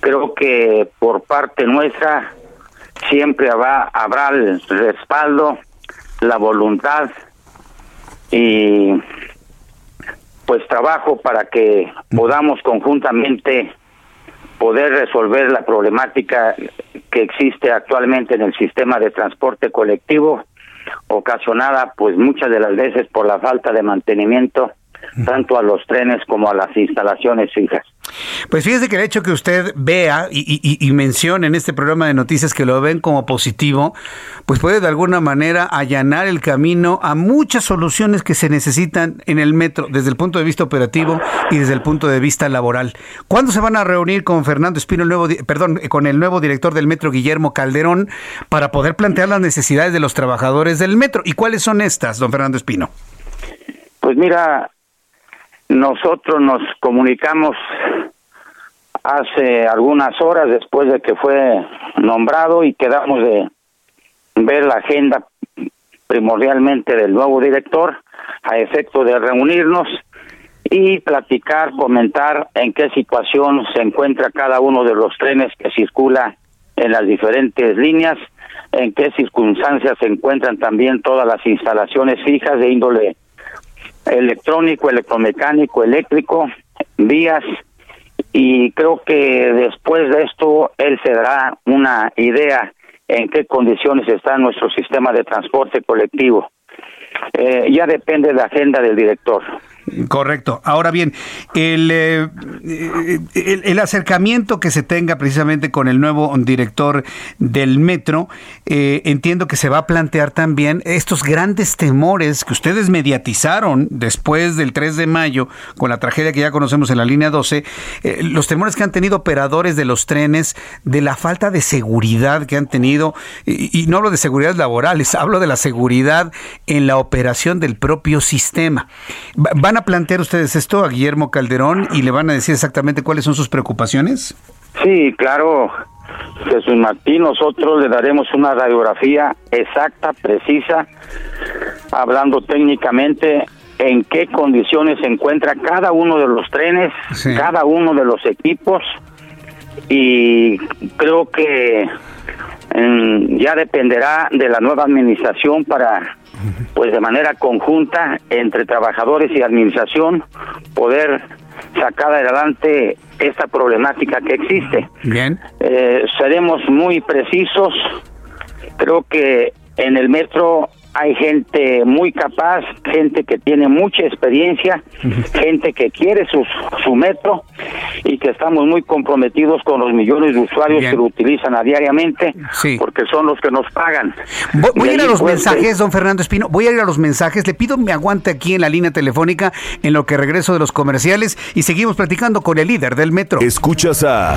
Creo que por parte nuestra siempre habrá, habrá el respaldo, la voluntad y pues trabajo para que podamos conjuntamente poder resolver la problemática que existe actualmente en el sistema de transporte colectivo, ocasionada pues muchas de las veces por la falta de mantenimiento tanto a los trenes como a las instalaciones fijas. Pues fíjese que el hecho que usted vea y, mencione en este programa de noticias que lo ven como positivo, pues puede de alguna manera allanar el camino a muchas soluciones que se necesitan en el metro desde el punto de vista operativo y desde el punto de vista laboral. ¿Cuándo se van a reunir con Fernando Espino, el nuevo, perdón, con el nuevo director del metro, Guillermo Calderón, para poder plantear las necesidades de los trabajadores del metro? ¿Y cuáles son estas, don Fernando Espino? Pues mira, nosotros nos comunicamos hace algunas horas después de que fue nombrado y quedamos de ver la agenda primordialmente del nuevo director a efecto de reunirnos y platicar, comentar en qué situación se encuentra cada uno de los trenes que circula en las diferentes líneas, en qué circunstancias se encuentran también todas las instalaciones fijas de índole electrónico, electromecánico, eléctrico, vías, y creo que después de esto él se dará una idea en qué condiciones está nuestro sistema de transporte colectivo. Eh, ya depende de la agenda del director. Correcto. Ahora bien, eh, el, el, acercamiento que se tenga precisamente con el nuevo director del metro, eh, entiendo que se va a plantear también estos grandes temores que ustedes mediatizaron después del 3 de mayo con la tragedia que ya conocemos en la línea 12, eh, los temores que han tenido operadores de los trenes, de la falta de seguridad que han tenido, y, y no hablo de seguridad laborales, hablo de la seguridad en la operación del propio sistema. ¿Van a plantear ustedes esto a Guillermo Calderón y le van a decir exactamente cuáles son sus preocupaciones? Sí, claro, Jesús Martín, nosotros le daremos una radiografía exacta, precisa, hablando técnicamente en qué condiciones se encuentra cada uno de los trenes, cada uno de los equipos y creo que mm, ya dependerá de la nueva administración para pues de manera conjunta entre trabajadores y administración poder sacar adelante esta problemática que existe. Bien. Eh, seremos muy precisos. Creo que en el metro hay gente muy capaz, gente que tiene mucha experiencia, gente que quiere su, su metro y que estamos muy comprometidos con los millones de usuarios que lo utilizan a diariamente porque son los que nos pagan. Voy, a ir a los mensajes, don Fernando Espino, voy a ir a los mensajes, le pido me aguante aquí en la línea telefónica en lo que regreso de los comerciales y seguimos platicando con el líder del metro. Escuchas a...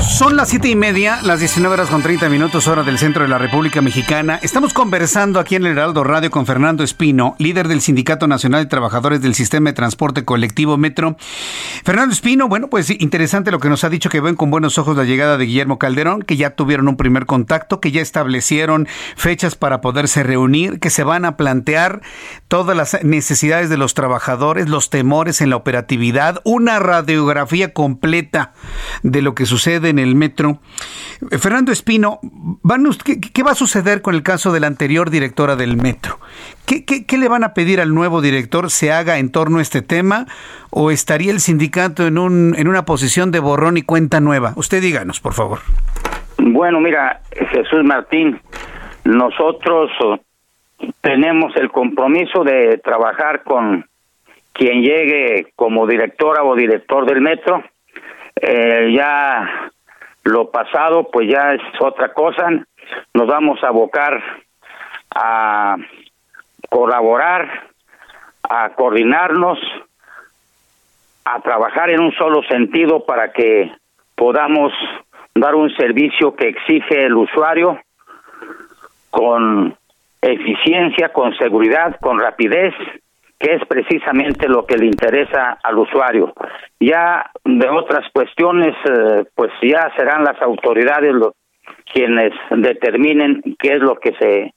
Son las siete y media, las 19 horas con 30 minutos, hora del centro de la República Mexicana. Estamos conversando aquí en el Heraldo Radio con Fernando Espino, líder del Sindicato Nacional de Trabajadores del Sistema de Transporte Colectivo Metro. Fernando Espino, bueno, pues interesante lo que nos ha dicho que ven con buenos ojos la llegada de Guillermo Calderón, que ya tuvieron un primer contacto, que ya establecieron fechas para poderse reunir, que se van a plantear todas las necesidades de los trabajadores, los temores en la operatividad, una radiografía completa de lo que sucede en el metro. Eh, Fernando Espino, ¿qué, va a suceder con el caso de la anterior directora del metro? ¿Qué, ¿Qué, le van a pedir al nuevo director se haga en torno a este tema? ¿O estaría el sindicato en, un, en una posición de borrón y cuenta nueva? Usted díganos, por favor. Bueno, mira, Jesús Martín, nosotros tenemos el compromiso de trabajar con quien llegue como directora o director del metro. Eh, ya lo pasado pues ya es otra cosa. Nos vamos a abocar a colaborar, a coordinarnos, a trabajar en un solo sentido para que podamos dar un servicio que exige el usuario con eficiencia, con seguridad, con rapidez que es precisamente lo que le interesa al usuario. Ya de otras cuestiones, eh, pues ya serán las autoridades los quienes determinen qué es lo que se,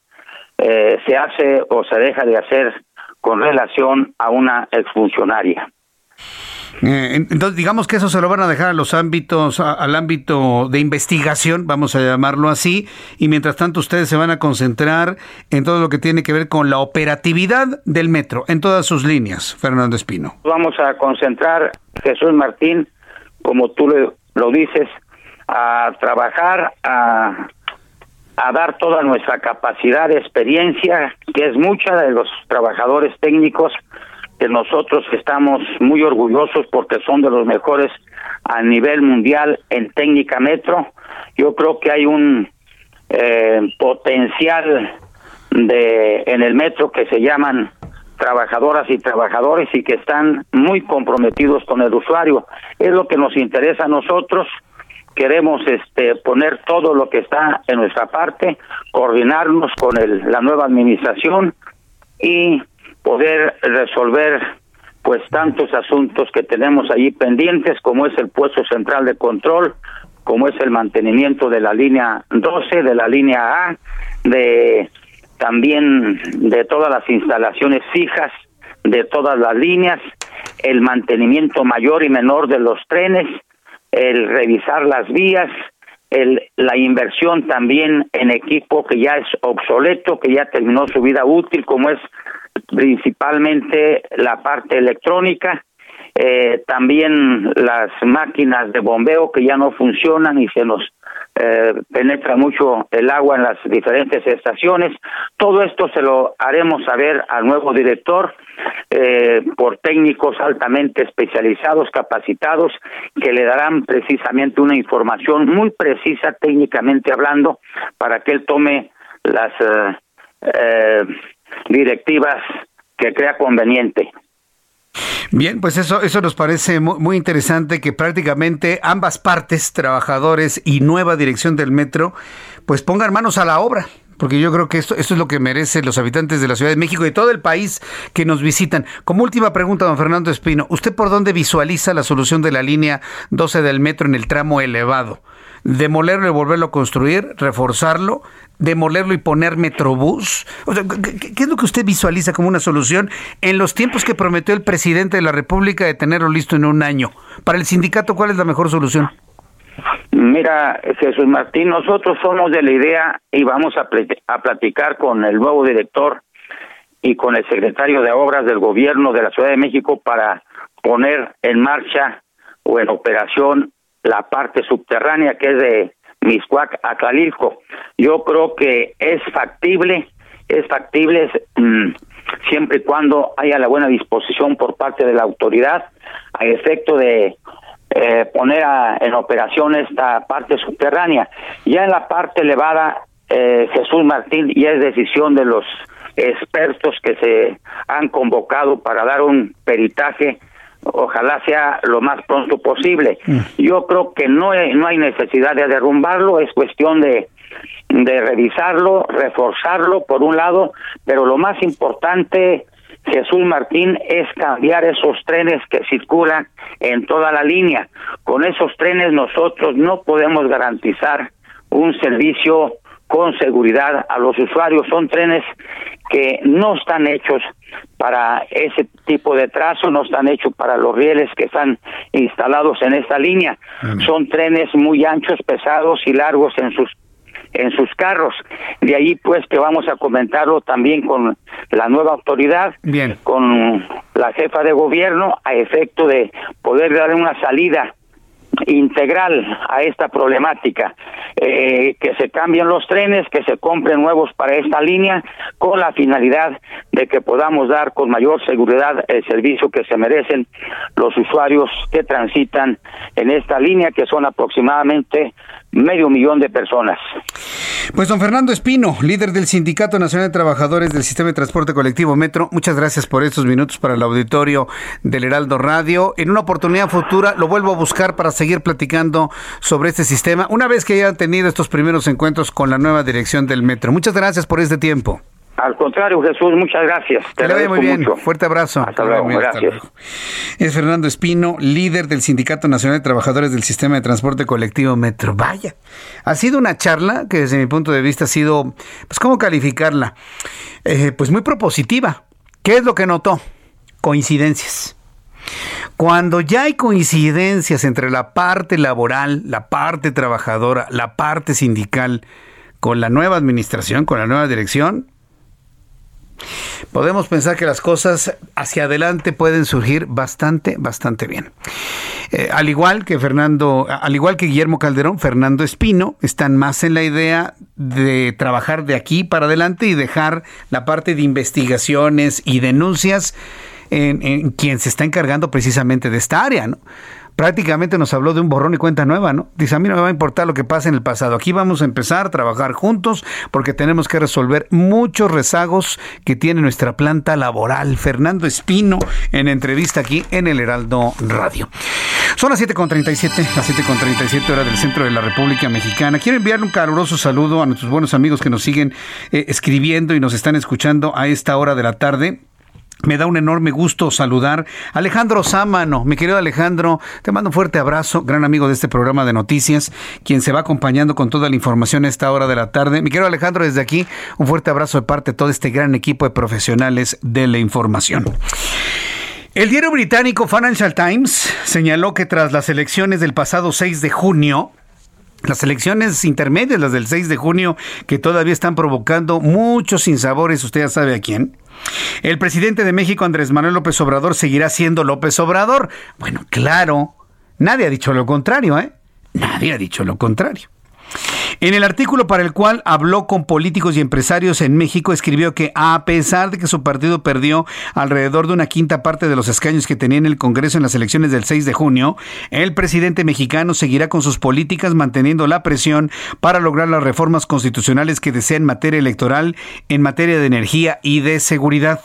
eh, se hace o se deja de hacer con relación a una exfuncionaria. Eh, entonces, digamos que eso se lo van a dejar a los ámbitos, al ámbito de investigación, vamos a llamarlo así, y mientras tanto ustedes se van a concentrar en todo lo que tiene que ver con la operatividad del metro, en todas sus líneas, Fernando Espino. Vamos a concentrar, Jesús Martín, como tú lo dices, a trabajar, a, a dar toda nuestra capacidad de experiencia, que es mucha de los trabajadores técnicos, que nosotros estamos muy orgullosos porque son de los mejores a nivel mundial en técnica metro. Yo creo que hay un eh, potencial de en el metro que se llaman trabajadoras y trabajadores y que están muy comprometidos con el usuario. Es lo que nos interesa a nosotros. Queremos este poner todo lo que está en nuestra parte, coordinarnos con el, la nueva administración y poder resolver pues tantos asuntos que tenemos allí pendientes como es el puesto central de control, como es el mantenimiento de la línea 12, de la línea A, de también de todas las instalaciones fijas de todas las líneas, el mantenimiento mayor y menor de los trenes, el revisar las vías, el, la inversión también en equipo que ya es obsoleto, que ya terminó su vida útil, como es principalmente la parte electrónica, eh, también las máquinas de bombeo que ya no funcionan y se nos eh, penetra mucho el agua en las diferentes estaciones. Todo esto se lo haremos saber al nuevo director eh, por técnicos altamente especializados, capacitados, que le darán precisamente una información muy precisa técnicamente hablando para que él tome las eh, directivas que crea conveniente. Bien, pues eso, eso nos parece muy, interesante que prácticamente ambas partes, trabajadores y nueva dirección del metro, pues pongan manos a la obra. Porque yo creo que esto, esto es lo que merecen los habitantes de la Ciudad de México y todo el país que nos visitan. Como última pregunta, don Fernando Espino, ¿usted por dónde visualiza la solución de la línea 12 del metro en el tramo elevado? ¿Demolerlo y volverlo a construir? ¿Reforzarlo? Demolerlo y poner Metrobús? O sea, ¿qué, es lo que usted visualiza como una solución en los tiempos que prometió el presidente de la República de tenerlo listo en un año? Para el sindicato, ¿cuál es la mejor solución? Mira, Jesús Martín, nosotros somos de la idea y vamos a, a platicar con el nuevo director y con el secretario de Obras del Gobierno de la Ciudad de México para poner en marcha o en operación la parte subterránea que es de Miscuac a. Yo creo que es factible, es factible mm, siempre y cuando haya la buena disposición por parte de la autoridad a efecto de eh, poner en operación esta parte subterránea. Ya en la parte elevada, eh, Jesús Martín, ya es decisión de los expertos que se han convocado para dar un peritaje ojalá sea lo más pronto posible. Yo creo que no hay, no hay necesidad de derrumbarlo, es cuestión de, de revisarlo, reforzarlo por un lado, pero lo más importante, Jesús Martín, es cambiar esos trenes que circulan en toda la línea. Con esos trenes nosotros no podemos garantizar un servicio con seguridad a los usuarios. Son trenes que no están hechos para ese tipo de trazo, no están hechos para los rieles que están instalados en esta línea. Son trenes muy anchos, pesados y largos en sus en sus carros. De ahí pues que vamos a comentarlo también con la nueva autoridad, Bien. con la jefa de gobierno a efecto de poder dar una salida integral a esta problemática, eh, que se cambien los trenes, que se compren nuevos para esta línea, con la finalidad de que podamos dar con mayor seguridad el servicio que se merecen los usuarios que transitan en esta línea, que son aproximadamente medio millón de personas. Pues don Fernando Espino, líder del Sindicato Nacional de Trabajadores del Sistema de Transporte Colectivo Metro, muchas gracias por estos minutos para el auditorio del Heraldo Radio. En una oportunidad futura lo vuelvo a buscar para seguir platicando sobre este sistema, una vez que hayan tenido estos primeros encuentros con la nueva dirección del Metro. Muchas gracias por este tiempo. Al contrario, Jesús, muchas gracias. Te Que le vaya muy bien. mucho. Fuerte abrazo. Hasta luego, Muy bien, hasta gracias. luego. Es Fernando Espino, líder del Sindicato Nacional de Trabajadores del Sistema de Transporte Colectivo Metro. Vaya, ha sido una charla que desde mi punto de vista ha sido, pues, ¿cómo calificarla? Eh, pues muy propositiva. ¿Qué es lo que notó? Coincidencias. Cuando ya hay coincidencias entre la parte laboral, la parte trabajadora, la parte sindical, con la nueva administración, con la nueva dirección, podemos pensar que las cosas hacia adelante pueden surgir bastante, bastante bien. Eh, al igual que Fernando, al igual que Guillermo Calderón, Fernando Espino están más en la idea de trabajar de aquí para adelante y dejar la parte de investigaciones y denuncias en, en quien se está encargando precisamente de esta área, ¿no? Prácticamente nos habló de un borrón y cuenta nueva, ¿no? Dice, a mí no me va a importar lo que pase en el pasado. Aquí vamos a empezar a trabajar juntos porque tenemos que resolver muchos rezagos que tiene nuestra planta laboral. Fernando Espino en entrevista aquí en el Heraldo Radio. Son las 7.37, las 7.37 hora del centro de la República Mexicana. Quiero enviarle un caluroso saludo a nuestros buenos amigos que nos siguen eh, escribiendo y nos están escuchando a esta hora de la tarde. Me da un enorme gusto saludar a Alejandro Sámano. Mi querido Alejandro, te mando un fuerte abrazo, gran amigo de este programa de noticias, quien se va acompañando con toda la información a esta hora de la tarde. Mi querido Alejandro, desde aquí, un fuerte abrazo de parte de todo este gran equipo de profesionales de la información. El diario británico Financial Times señaló que tras las elecciones del pasado 6 de junio, las elecciones intermedias, las del 6 de junio, que todavía están provocando muchos sinsabores, usted ya sabe a quién. El presidente de México, Andrés Manuel López Obrador, seguirá siendo López Obrador. Bueno, claro, nadie ha dicho lo contrario, ¿eh? Nadie ha dicho lo contrario. En el artículo para el cual habló con políticos y empresarios en México, escribió que a pesar de que su partido perdió alrededor de una quinta parte de los escaños que tenía en el Congreso en las elecciones del 6 de junio, el presidente mexicano seguirá con sus políticas manteniendo la presión para lograr las reformas constitucionales que desea en materia electoral, en materia de energía y de seguridad.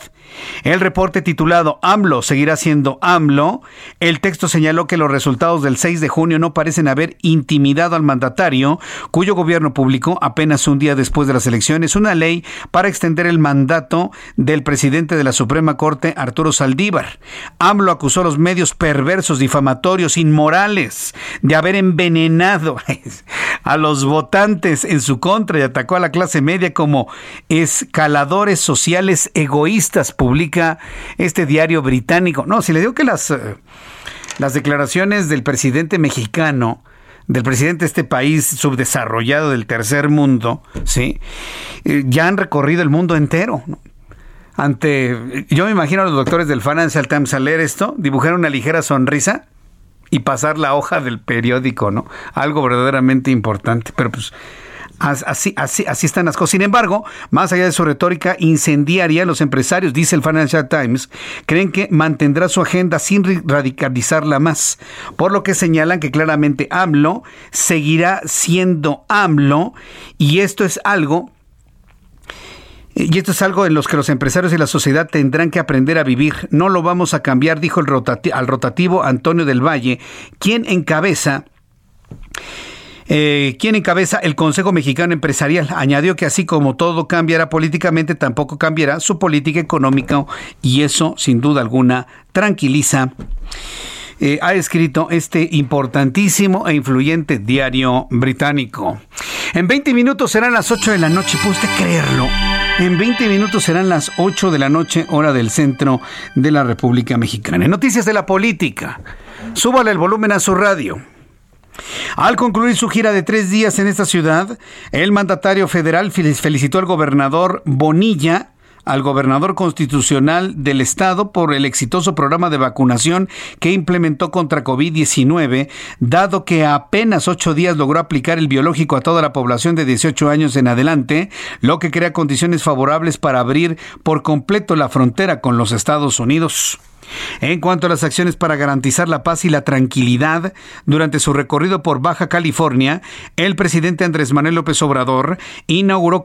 El reporte titulado AMLO seguirá siendo AMLO, el texto señaló que los resultados del 6 de junio no parecen haber intimidado al mandatario, cuyo gobierno publicó apenas un día después de las elecciones una ley para extender el mandato del presidente de la Suprema Corte, Arturo Saldívar. AMLO acusó a los medios perversos, difamatorios, inmorales de haber envenenado a los votantes en su contra y atacó a la clase media como escaladores sociales egoístas, publica este diario británico. No, si le digo que las, eh, las declaraciones del presidente mexicano, del presidente de este país subdesarrollado del tercer mundo, ¿sí? Eh, ya han recorrido el mundo entero. Ante, yo me imagino a los doctores del Financial Times al leer esto, dibujar una ligera sonrisa y pasar la hoja del periódico, ¿no? Algo verdaderamente importante, pero pues Así, están las cosas. Sin embargo, más allá de su retórica incendiaria, los empresarios, dice el Financial Times, creen que mantendrá su agenda sin radicalizarla más, por lo que señalan que claramente AMLO seguirá siendo AMLO y esto es algo Y esto es algo en los que los empresarios y la sociedad tendrán que aprender a vivir. No lo vamos a cambiar, dijo el al rotativo Antonio del Valle, quien encabeza eh, quien encabeza el Consejo Mexicano Empresarial. Añadió que así como todo cambiará políticamente, tampoco cambiará su política económica y eso, sin duda alguna, tranquiliza. Eh, ha escrito este importantísimo e influyente diario británico. En 20 minutos serán las 8 de la noche, ¿puede usted creerlo? En 20 minutos serán las 8 de la noche, hora del centro de la República Mexicana. Noticias de la política, súbale el volumen a su radio. Al concluir su gira de tres días en esta ciudad, el mandatario federal felicitó al gobernador Bonilla al gobernador constitucional del estado por el exitoso programa de vacunación que implementó contra COVID-19, dado que apenas ocho días logró aplicar el biológico a toda la población de 18 años en adelante, lo que crea condiciones favorables para abrir por completo la frontera con los Estados Unidos. En cuanto a las acciones para garantizar la paz y la tranquilidad, durante su recorrido por Baja California, el presidente Andrés Manuel López Obrador inauguró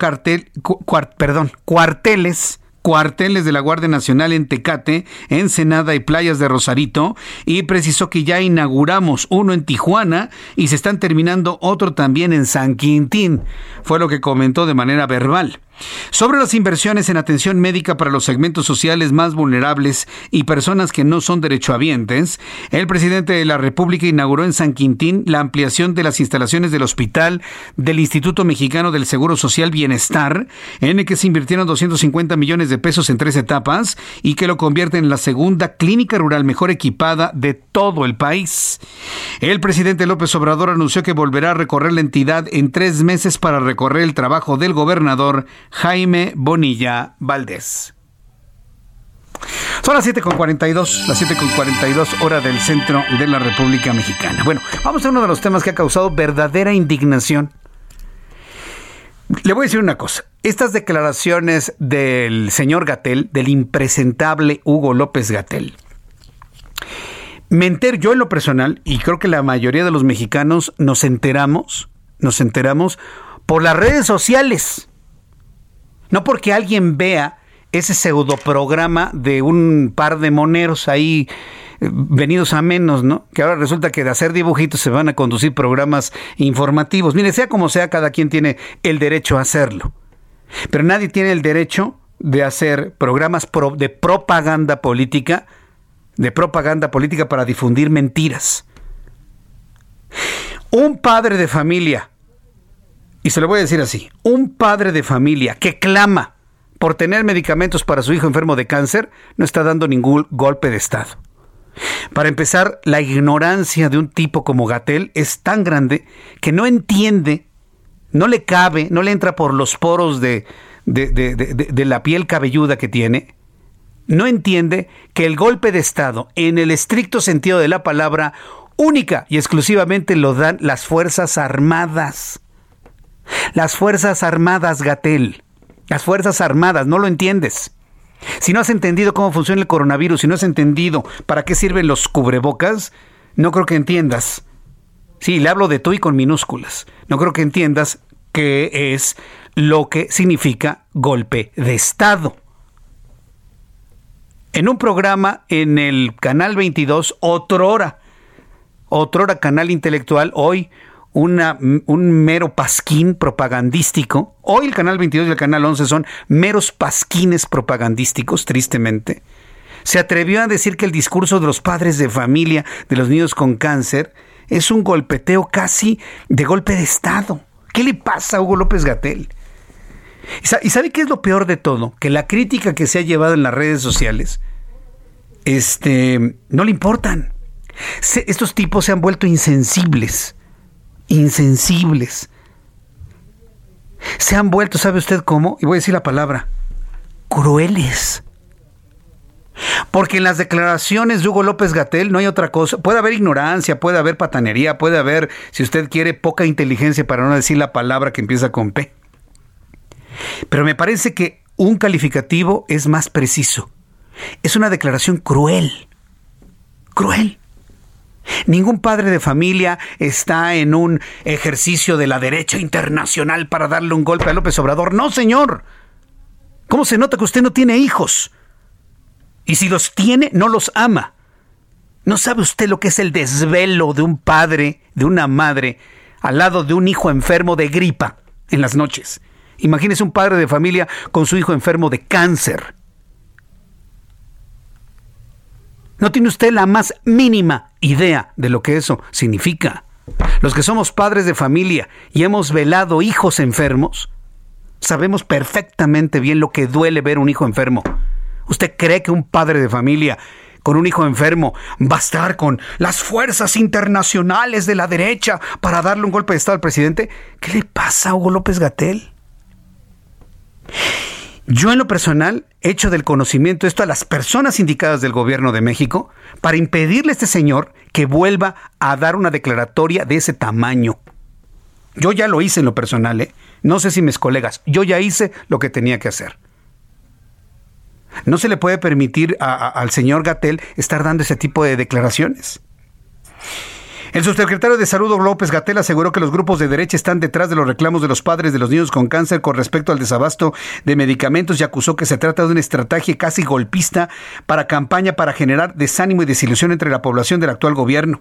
cuarteles cuarteles de la Guardia Nacional en Tecate, Ensenada y playas de Rosarito y precisó que ya inauguramos uno en Tijuana y se están terminando otro también en San Quintín. Fue lo que comentó de manera verbal. Sobre las inversiones en atención médica para los segmentos sociales más vulnerables y personas que no son derechohabientes, el presidente de la República inauguró en San Quintín la ampliación de las instalaciones del hospital del Instituto Mexicano del Seguro Social Bienestar, en el que se invirtieron 250 millones de pesos en tres etapas y que lo convierte en la segunda clínica rural mejor equipada de todo el país. El presidente López Obrador anunció que volverá a recorrer la entidad en tres meses para recorrer el trabajo del gobernador Jaime Bonilla Valdés. Son las 7.42, las 7.42 hora del centro de la República Mexicana. Bueno, vamos a uno de los temas que ha causado verdadera indignación. Le voy a decir una cosa. Estas declaraciones del señor Gatel, del impresentable Hugo López Gatel, me entero yo en lo personal, y creo que la mayoría de los mexicanos nos enteramos, nos enteramos por las redes sociales. No porque alguien vea ese pseudo programa de un par de moneros ahí eh, venidos a menos, ¿no? Que ahora resulta que de hacer dibujitos se van a conducir programas informativos. Mire, sea como sea, cada quien tiene el derecho a hacerlo. Pero nadie tiene el derecho de hacer programas de propaganda política, de propaganda política para difundir mentiras. Un padre de familia y se lo voy a decir así, un padre de familia que clama por tener medicamentos para su hijo enfermo de cáncer no está dando ningún golpe de Estado. Para empezar, la ignorancia de un tipo como Gatel es tan grande que no entiende, no le cabe, no le entra por los poros de, de, de la piel cabelluda que tiene, no entiende que el golpe de Estado, en el estricto sentido de la palabra, única y exclusivamente lo dan las Fuerzas Armadas. Las Fuerzas Armadas, Gatel. Las Fuerzas Armadas, no lo entiendes. Si no has entendido cómo funciona el coronavirus, si no has entendido para qué sirven los cubrebocas, no creo que entiendas. Sí, le hablo de tú y con minúsculas. No creo que entiendas qué es lo que significa golpe de Estado. En un programa en el Canal 22, otrora, otrora Canal Intelectual, hoy un mero pasquín propagandístico. Hoy el Canal 22 y el Canal 11 son meros pasquines propagandísticos, tristemente. Se atrevió a decir que el discurso de los padres de familia de los niños con cáncer es un golpeteo casi de golpe de Estado. ¿Qué le pasa a Hugo López Gatel? ¿Y sabe qué es lo peor de todo? Que la crítica que se ha llevado en las redes sociales este, no le importan. estos tipos se han vuelto insensibles insensibles. Se han vuelto, ¿sabe usted cómo? Y voy a decir la palabra, crueles. Porque en las declaraciones de Hugo López Gatel no hay otra cosa. Puede haber ignorancia, puede haber patanería, puede haber, si usted quiere, poca inteligencia para no decir la palabra que empieza con P. Pero me parece que un calificativo es más preciso. Es una declaración cruel. Cruel. Ningún padre de familia está en un ejercicio de la derecha internacional para darle un golpe a López Obrador. No, señor. ¿Cómo se nota que usted no tiene hijos? Y si los tiene, no los ama. ¿No sabe usted lo que es el desvelo de un padre, de una madre, al lado de un hijo enfermo de gripa en las noches? Imagínese un padre de familia con su hijo enfermo de cáncer. No tiene usted la más mínima idea de lo que eso significa. Los que somos padres de familia y hemos velado hijos enfermos, sabemos perfectamente bien lo que duele ver un hijo enfermo. ¿Usted cree que un padre de familia con un hijo enfermo va a estar con las fuerzas internacionales de la derecha para darle un golpe de Estado al presidente? ¿Qué le pasa a Hugo López Gatel? Yo en lo personal he hecho del conocimiento esto a las personas indicadas del gobierno de México para impedirle a este señor que vuelva a dar una declaratoria de ese tamaño. Yo ya lo hice en lo personal, ¿eh? No sé si mis colegas, yo ya hice lo que tenía que hacer. No se le puede permitir al señor Gatel estar dando ese tipo de declaraciones. El subsecretario de Salud López Gatel aseguró que los grupos de derecha están detrás de los reclamos de los padres de los niños con cáncer con respecto al desabasto de medicamentos y acusó que se trata de una estrategia casi golpista para campaña para generar desánimo y desilusión entre la población del actual gobierno.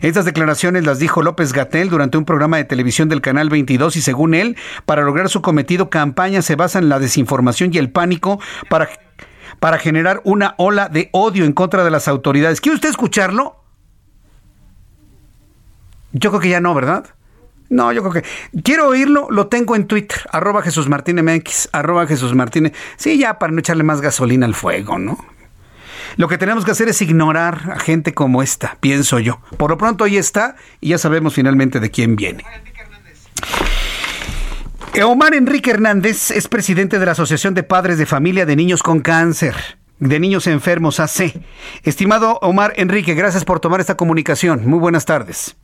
Estas declaraciones las dijo López Gatel durante un programa de televisión del canal 22 y según él, para lograr su cometido campaña se basa en la desinformación y el pánico para para generar una ola de odio en contra de las autoridades. ¿Quiere usted escucharlo? Yo creo que ya no, ¿verdad? No, yo creo que. Quiero oírlo, lo tengo en Twitter, arroba Jesús Martínez arroba Jesús Martínez. Sí, ya para no echarle más gasolina al fuego, ¿no? Lo que tenemos que hacer es ignorar a gente como esta, pienso yo. Por lo pronto ahí está y ya sabemos finalmente de quién viene. Omar Enrique Hernández es presidente de la Asociación de Padres de Familia de Niños con Cáncer, de Niños Enfermos AC. Estimado Omar Enrique, gracias por tomar esta comunicación. Muy buenas tardes.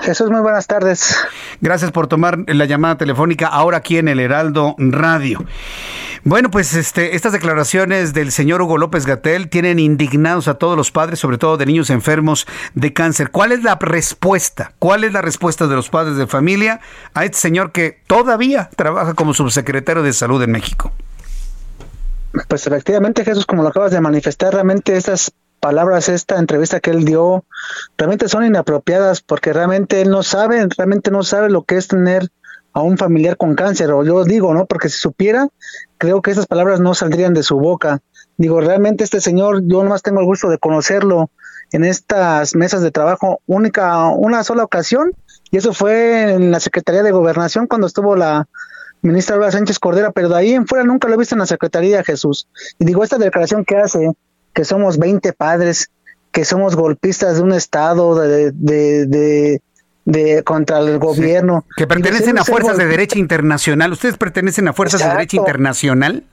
Jesús, muy buenas tardes. Gracias por tomar la llamada telefónica ahora aquí en el Heraldo Radio. Bueno, pues este, estas declaraciones del señor Hugo López Gatel tienen indignados a todos los padres, sobre todo de niños enfermos de cáncer. ¿Cuál es la respuesta? ¿Cuál es la respuesta de los padres de familia a este señor que todavía trabaja como subsecretario de Salud en México? Pues efectivamente, Jesús, como lo acabas de manifestar, realmente estas palabras, esta entrevista que él dio, realmente son inapropiadas porque realmente él no sabe, realmente no sabe lo que es tener a un familiar con cáncer, o yo digo, ¿no? Porque si supiera, creo que esas palabras no saldrían de su boca. Digo, realmente este señor, yo nomás tengo el gusto de conocerlo en estas mesas de trabajo única, una sola ocasión, y eso fue en la Secretaría de Gobernación cuando estuvo la ministra Laura Sánchez Cordera, pero de ahí en fuera nunca lo he visto en la Secretaría, Jesús. Y digo, esta declaración que hace, que somos 20 padres, que somos golpistas de un Estado, de, de, de, contra el gobierno. Que pertenecen a fuerzas de derecha internacional. ¿Ustedes pertenecen a fuerzas de derecha internacional?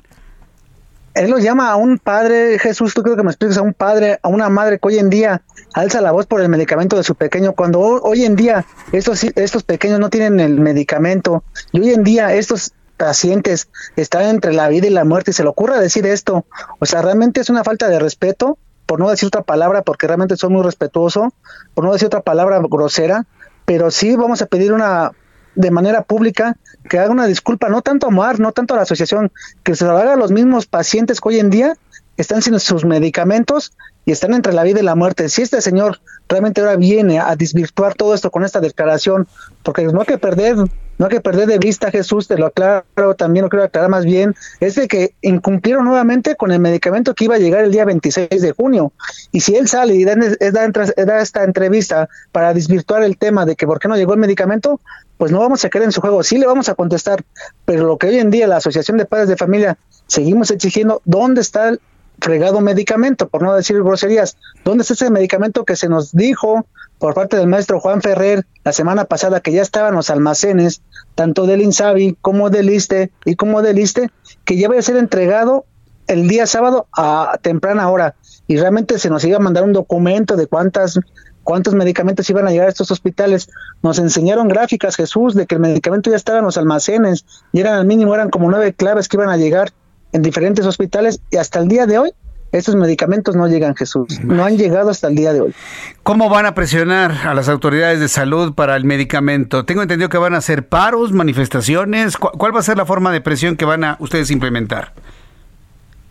Él lo llama a un padre, Jesús, tú creo que me expliques, a un padre, a una madre que hoy en día alza la voz por el medicamento de su pequeño, cuando hoy en día estos, estos pequeños no tienen el medicamento, y hoy en día estos pacientes están entre la vida y la muerte y se le ocurra decir esto, o sea, realmente es una falta de respeto, por no decir otra palabra, porque realmente soy muy respetuoso, por no decir otra palabra grosera, pero sí vamos a pedir una de manera pública que haga una disculpa, no tanto a Moar, no tanto a la asociación, que se lo haga a los mismos pacientes que hoy en día están sin sus medicamentos y están entre la vida y la muerte. Si este señor realmente ahora viene a desvirtuar todo esto con esta declaración, porque no hay que perder no hay que perder de vista, Jesús, te lo aclaro, también lo quiero aclarar más bien, es de que incumplieron nuevamente con el medicamento que iba a llegar el día 26 de junio. Y si él sale y da, da, esta entrevista para desvirtuar el tema de que por qué no llegó el medicamento, pues no vamos a quedar en su juego. Sí le vamos a contestar, pero lo que hoy en día la Asociación de Padres de Familia seguimos exigiendo, ¿dónde está fregado medicamento? Por no decir groserías, ¿dónde está ese medicamento que se nos dijo por parte del maestro Juan Ferrer la semana pasada que ya estaban los almacenes, tanto del INSABI como del ISTE y como del ISTE, que ya va a ser entregado el día sábado a temprana hora. Y realmente se nos iba a mandar un documento de cuántas cuántos medicamentos iban a llegar a estos hospitales. Nos enseñaron gráficas, Jesús, de que el medicamento ya estaba en los almacenes y eran al mínimo, eran como nueve claves que iban a llegar en diferentes hospitales y hasta el día de hoy Estos medicamentos no llegan, Jesús. No han llegado hasta el día de hoy. ¿Cómo van a presionar a las autoridades de salud para el medicamento? Tengo entendido que van a hacer paros, manifestaciones. ¿Cuál va a ser la forma de presión que van a ustedes implementar?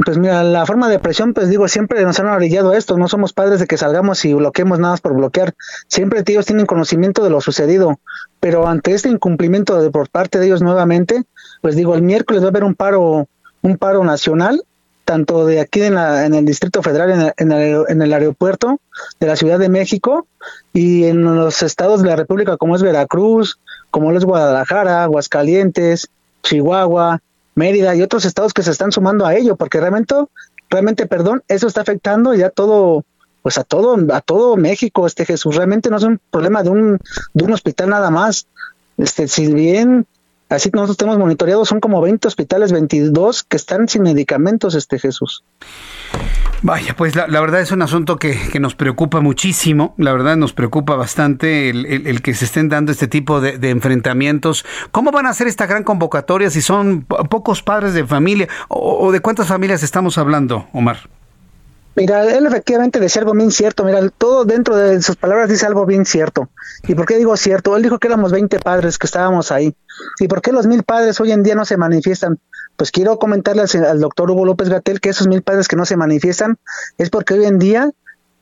Pues mira, la forma de presión, pues digo, siempre nos han orillado esto. No somos padres de que salgamos y bloqueemos nada más por bloquear. Siempre ellos tienen conocimiento de lo sucedido. Pero ante este incumplimiento de, por parte de ellos nuevamente, pues digo, el miércoles va a haber un paro, un paro nacional tanto de aquí en, la, en el Distrito Federal, en el, en, el, aeropuerto de la Ciudad de México y en los estados de la República como es Veracruz, como es Guadalajara, Aguascalientes, Chihuahua, Mérida y otros estados que se están sumando a ello, porque realmente, realmente, perdón, eso está afectando ya todo, pues a todo, a todo México, este Jesús, realmente no es un problema de un, de un hospital nada más. Este, si bien Así que nosotros tenemos monitoreados, son como 20 hospitales, 22 que están sin medicamentos, este Jesús. Vaya, pues la, verdad es un asunto que, nos preocupa muchísimo, la verdad nos preocupa bastante el, que se estén dando este tipo de, enfrentamientos. ¿Cómo van a hacer esta gran convocatoria si son pocos padres de familia o de cuántas familias estamos hablando, Omar? Mira, él efectivamente decía algo bien cierto. Mira, todo dentro de sus palabras dice algo bien cierto. ¿Y por qué digo cierto? Él dijo que éramos 20 padres que estábamos ahí. ¿Y por qué los mil padres hoy en día no se manifiestan? Pues quiero comentarle al, doctor Hugo López Gatel que esos mil padres que no se manifiestan es porque hoy en día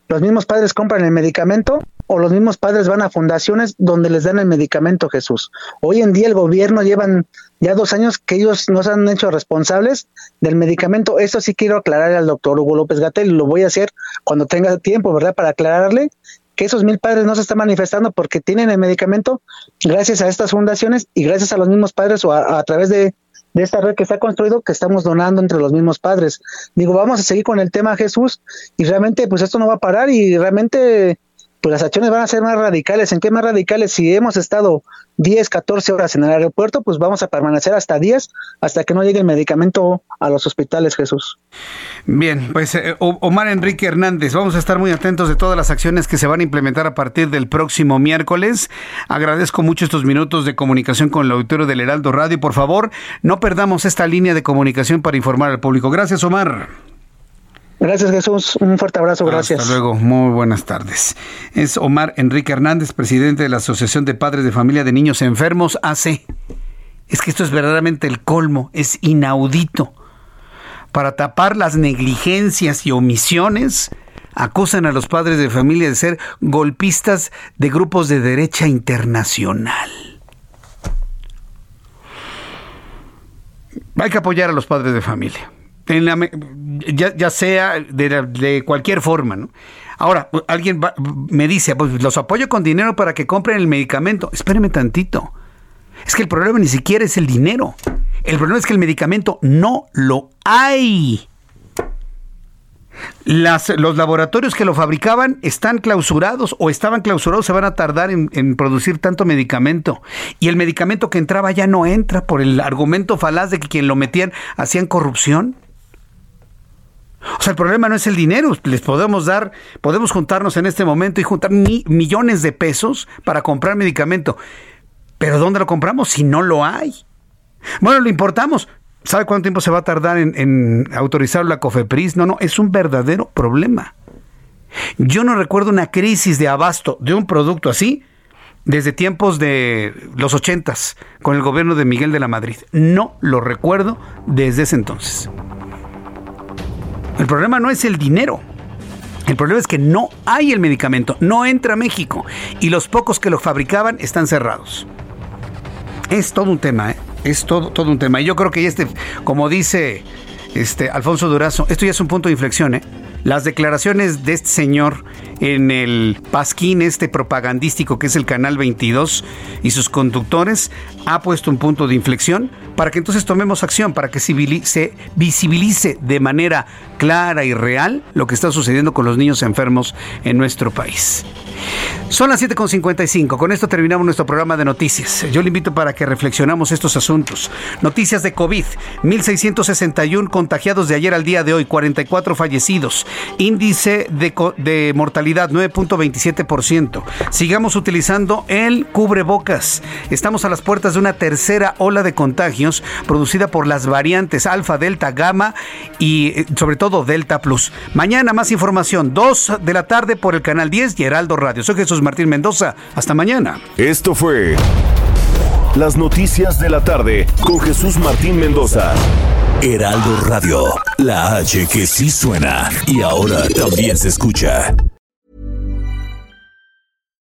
los mismos padres compran el medicamento o los mismos padres van a fundaciones donde les dan el medicamento, Jesús. Hoy en día el gobierno llevan ya dos años que ellos nos han hecho responsables del medicamento. Esto sí quiero aclararle al doctor Hugo López Gatel, lo voy a hacer cuando tenga tiempo, ¿verdad? Para aclararle que esos mil padres no se están manifestando porque tienen el medicamento gracias a estas fundaciones y gracias a los mismos padres o a través de de esta red que se ha construido que estamos donando entre los mismos padres. Digo, vamos a seguir con el tema Jesús y realmente pues esto no va a parar y realmente pues las acciones van a ser más radicales. ¿En qué más radicales? Si hemos estado 10, 14 horas en el aeropuerto, pues vamos a permanecer hasta 10, hasta que no llegue el medicamento a los hospitales, Jesús. Bien, pues eh, Omar Enrique Hernández, vamos a estar muy atentos de todas las acciones que se van a implementar a partir del próximo miércoles. Agradezco mucho estos minutos de comunicación con el auditorio del Heraldo Radio. Por favor, no perdamos esta línea de comunicación para informar al público. Gracias, Omar. Gracias Jesús, un fuerte abrazo, gracias. Hasta luego, muy buenas tardes. Es Omar Enrique Hernández, presidente de la Asociación de Padres de Familia de Niños Enfermos, AC. Es que esto es verdaderamente el colmo, es inaudito. Para tapar las negligencias y omisiones, acusan a los padres de familia de ser golpistas de grupos de derecha internacional. Hay que apoyar a los padres de familia ya, sea de, cualquier forma. ¿no? Ahora, alguien me dice, pues los apoyo con dinero para que compren el medicamento. Espéreme tantito. Es que el problema ni siquiera es el dinero. El problema es que el medicamento no lo hay. Los laboratorios que lo fabricaban están clausurados o estaban clausurados, se van a tardar en, en, producir tanto medicamento. Y el medicamento que entraba ya no entra por el argumento falaz de que quien lo metían hacían corrupción. O sea, el problema no es el dinero. Les podemos dar, podemos juntarnos en este momento y juntar millones de pesos para comprar medicamento. Pero ¿dónde lo compramos si no lo hay? Bueno, lo importamos. ¿Sabe cuánto tiempo se va a tardar en, en autorizar la COFEPRIS? No, no, es un verdadero problema. Yo no recuerdo una crisis de abasto de un producto así desde tiempos de los ochentas con el gobierno de Miguel de la Madrid. No lo recuerdo desde ese entonces. El problema no es el dinero. El problema es que no hay el medicamento, no entra a México y los pocos que lo fabricaban están cerrados. Es todo un tema, ¿eh? es todo, todo un tema. Y yo creo que este, como dice este Alfonso Durazo, esto ya es un punto de inflexión. ¿eh? Las declaraciones de este señor en el pasquín este propagandístico que es el Canal 22 y sus conductores ha puesto un punto de inflexión para que entonces tomemos acción, para que se visibilice de manera clara y real lo que está sucediendo con los niños enfermos en nuestro país. Son las 7.55. Con esto terminamos nuestro programa de noticias. Yo le invito para que reflexionamos estos asuntos. Noticias de COVID. 1.661 contagiados de ayer al día de hoy. 44 fallecidos. Índice de, de mortalidad 9.27%. Sigamos utilizando el cubrebocas. Estamos a las puertas de una tercera ola de contagios producida por las variantes alfa, delta, gamma y eh, sobre todo delta plus. Mañana más información. 2 de la tarde por el canal 10 y Heraldo Radio. Soy Jesús Martín Mendoza. Hasta mañana. Esto fue Las Noticias de la Tarde con Jesús Martín Mendoza. Heraldo Radio, la H que sí suena y ahora también se escucha.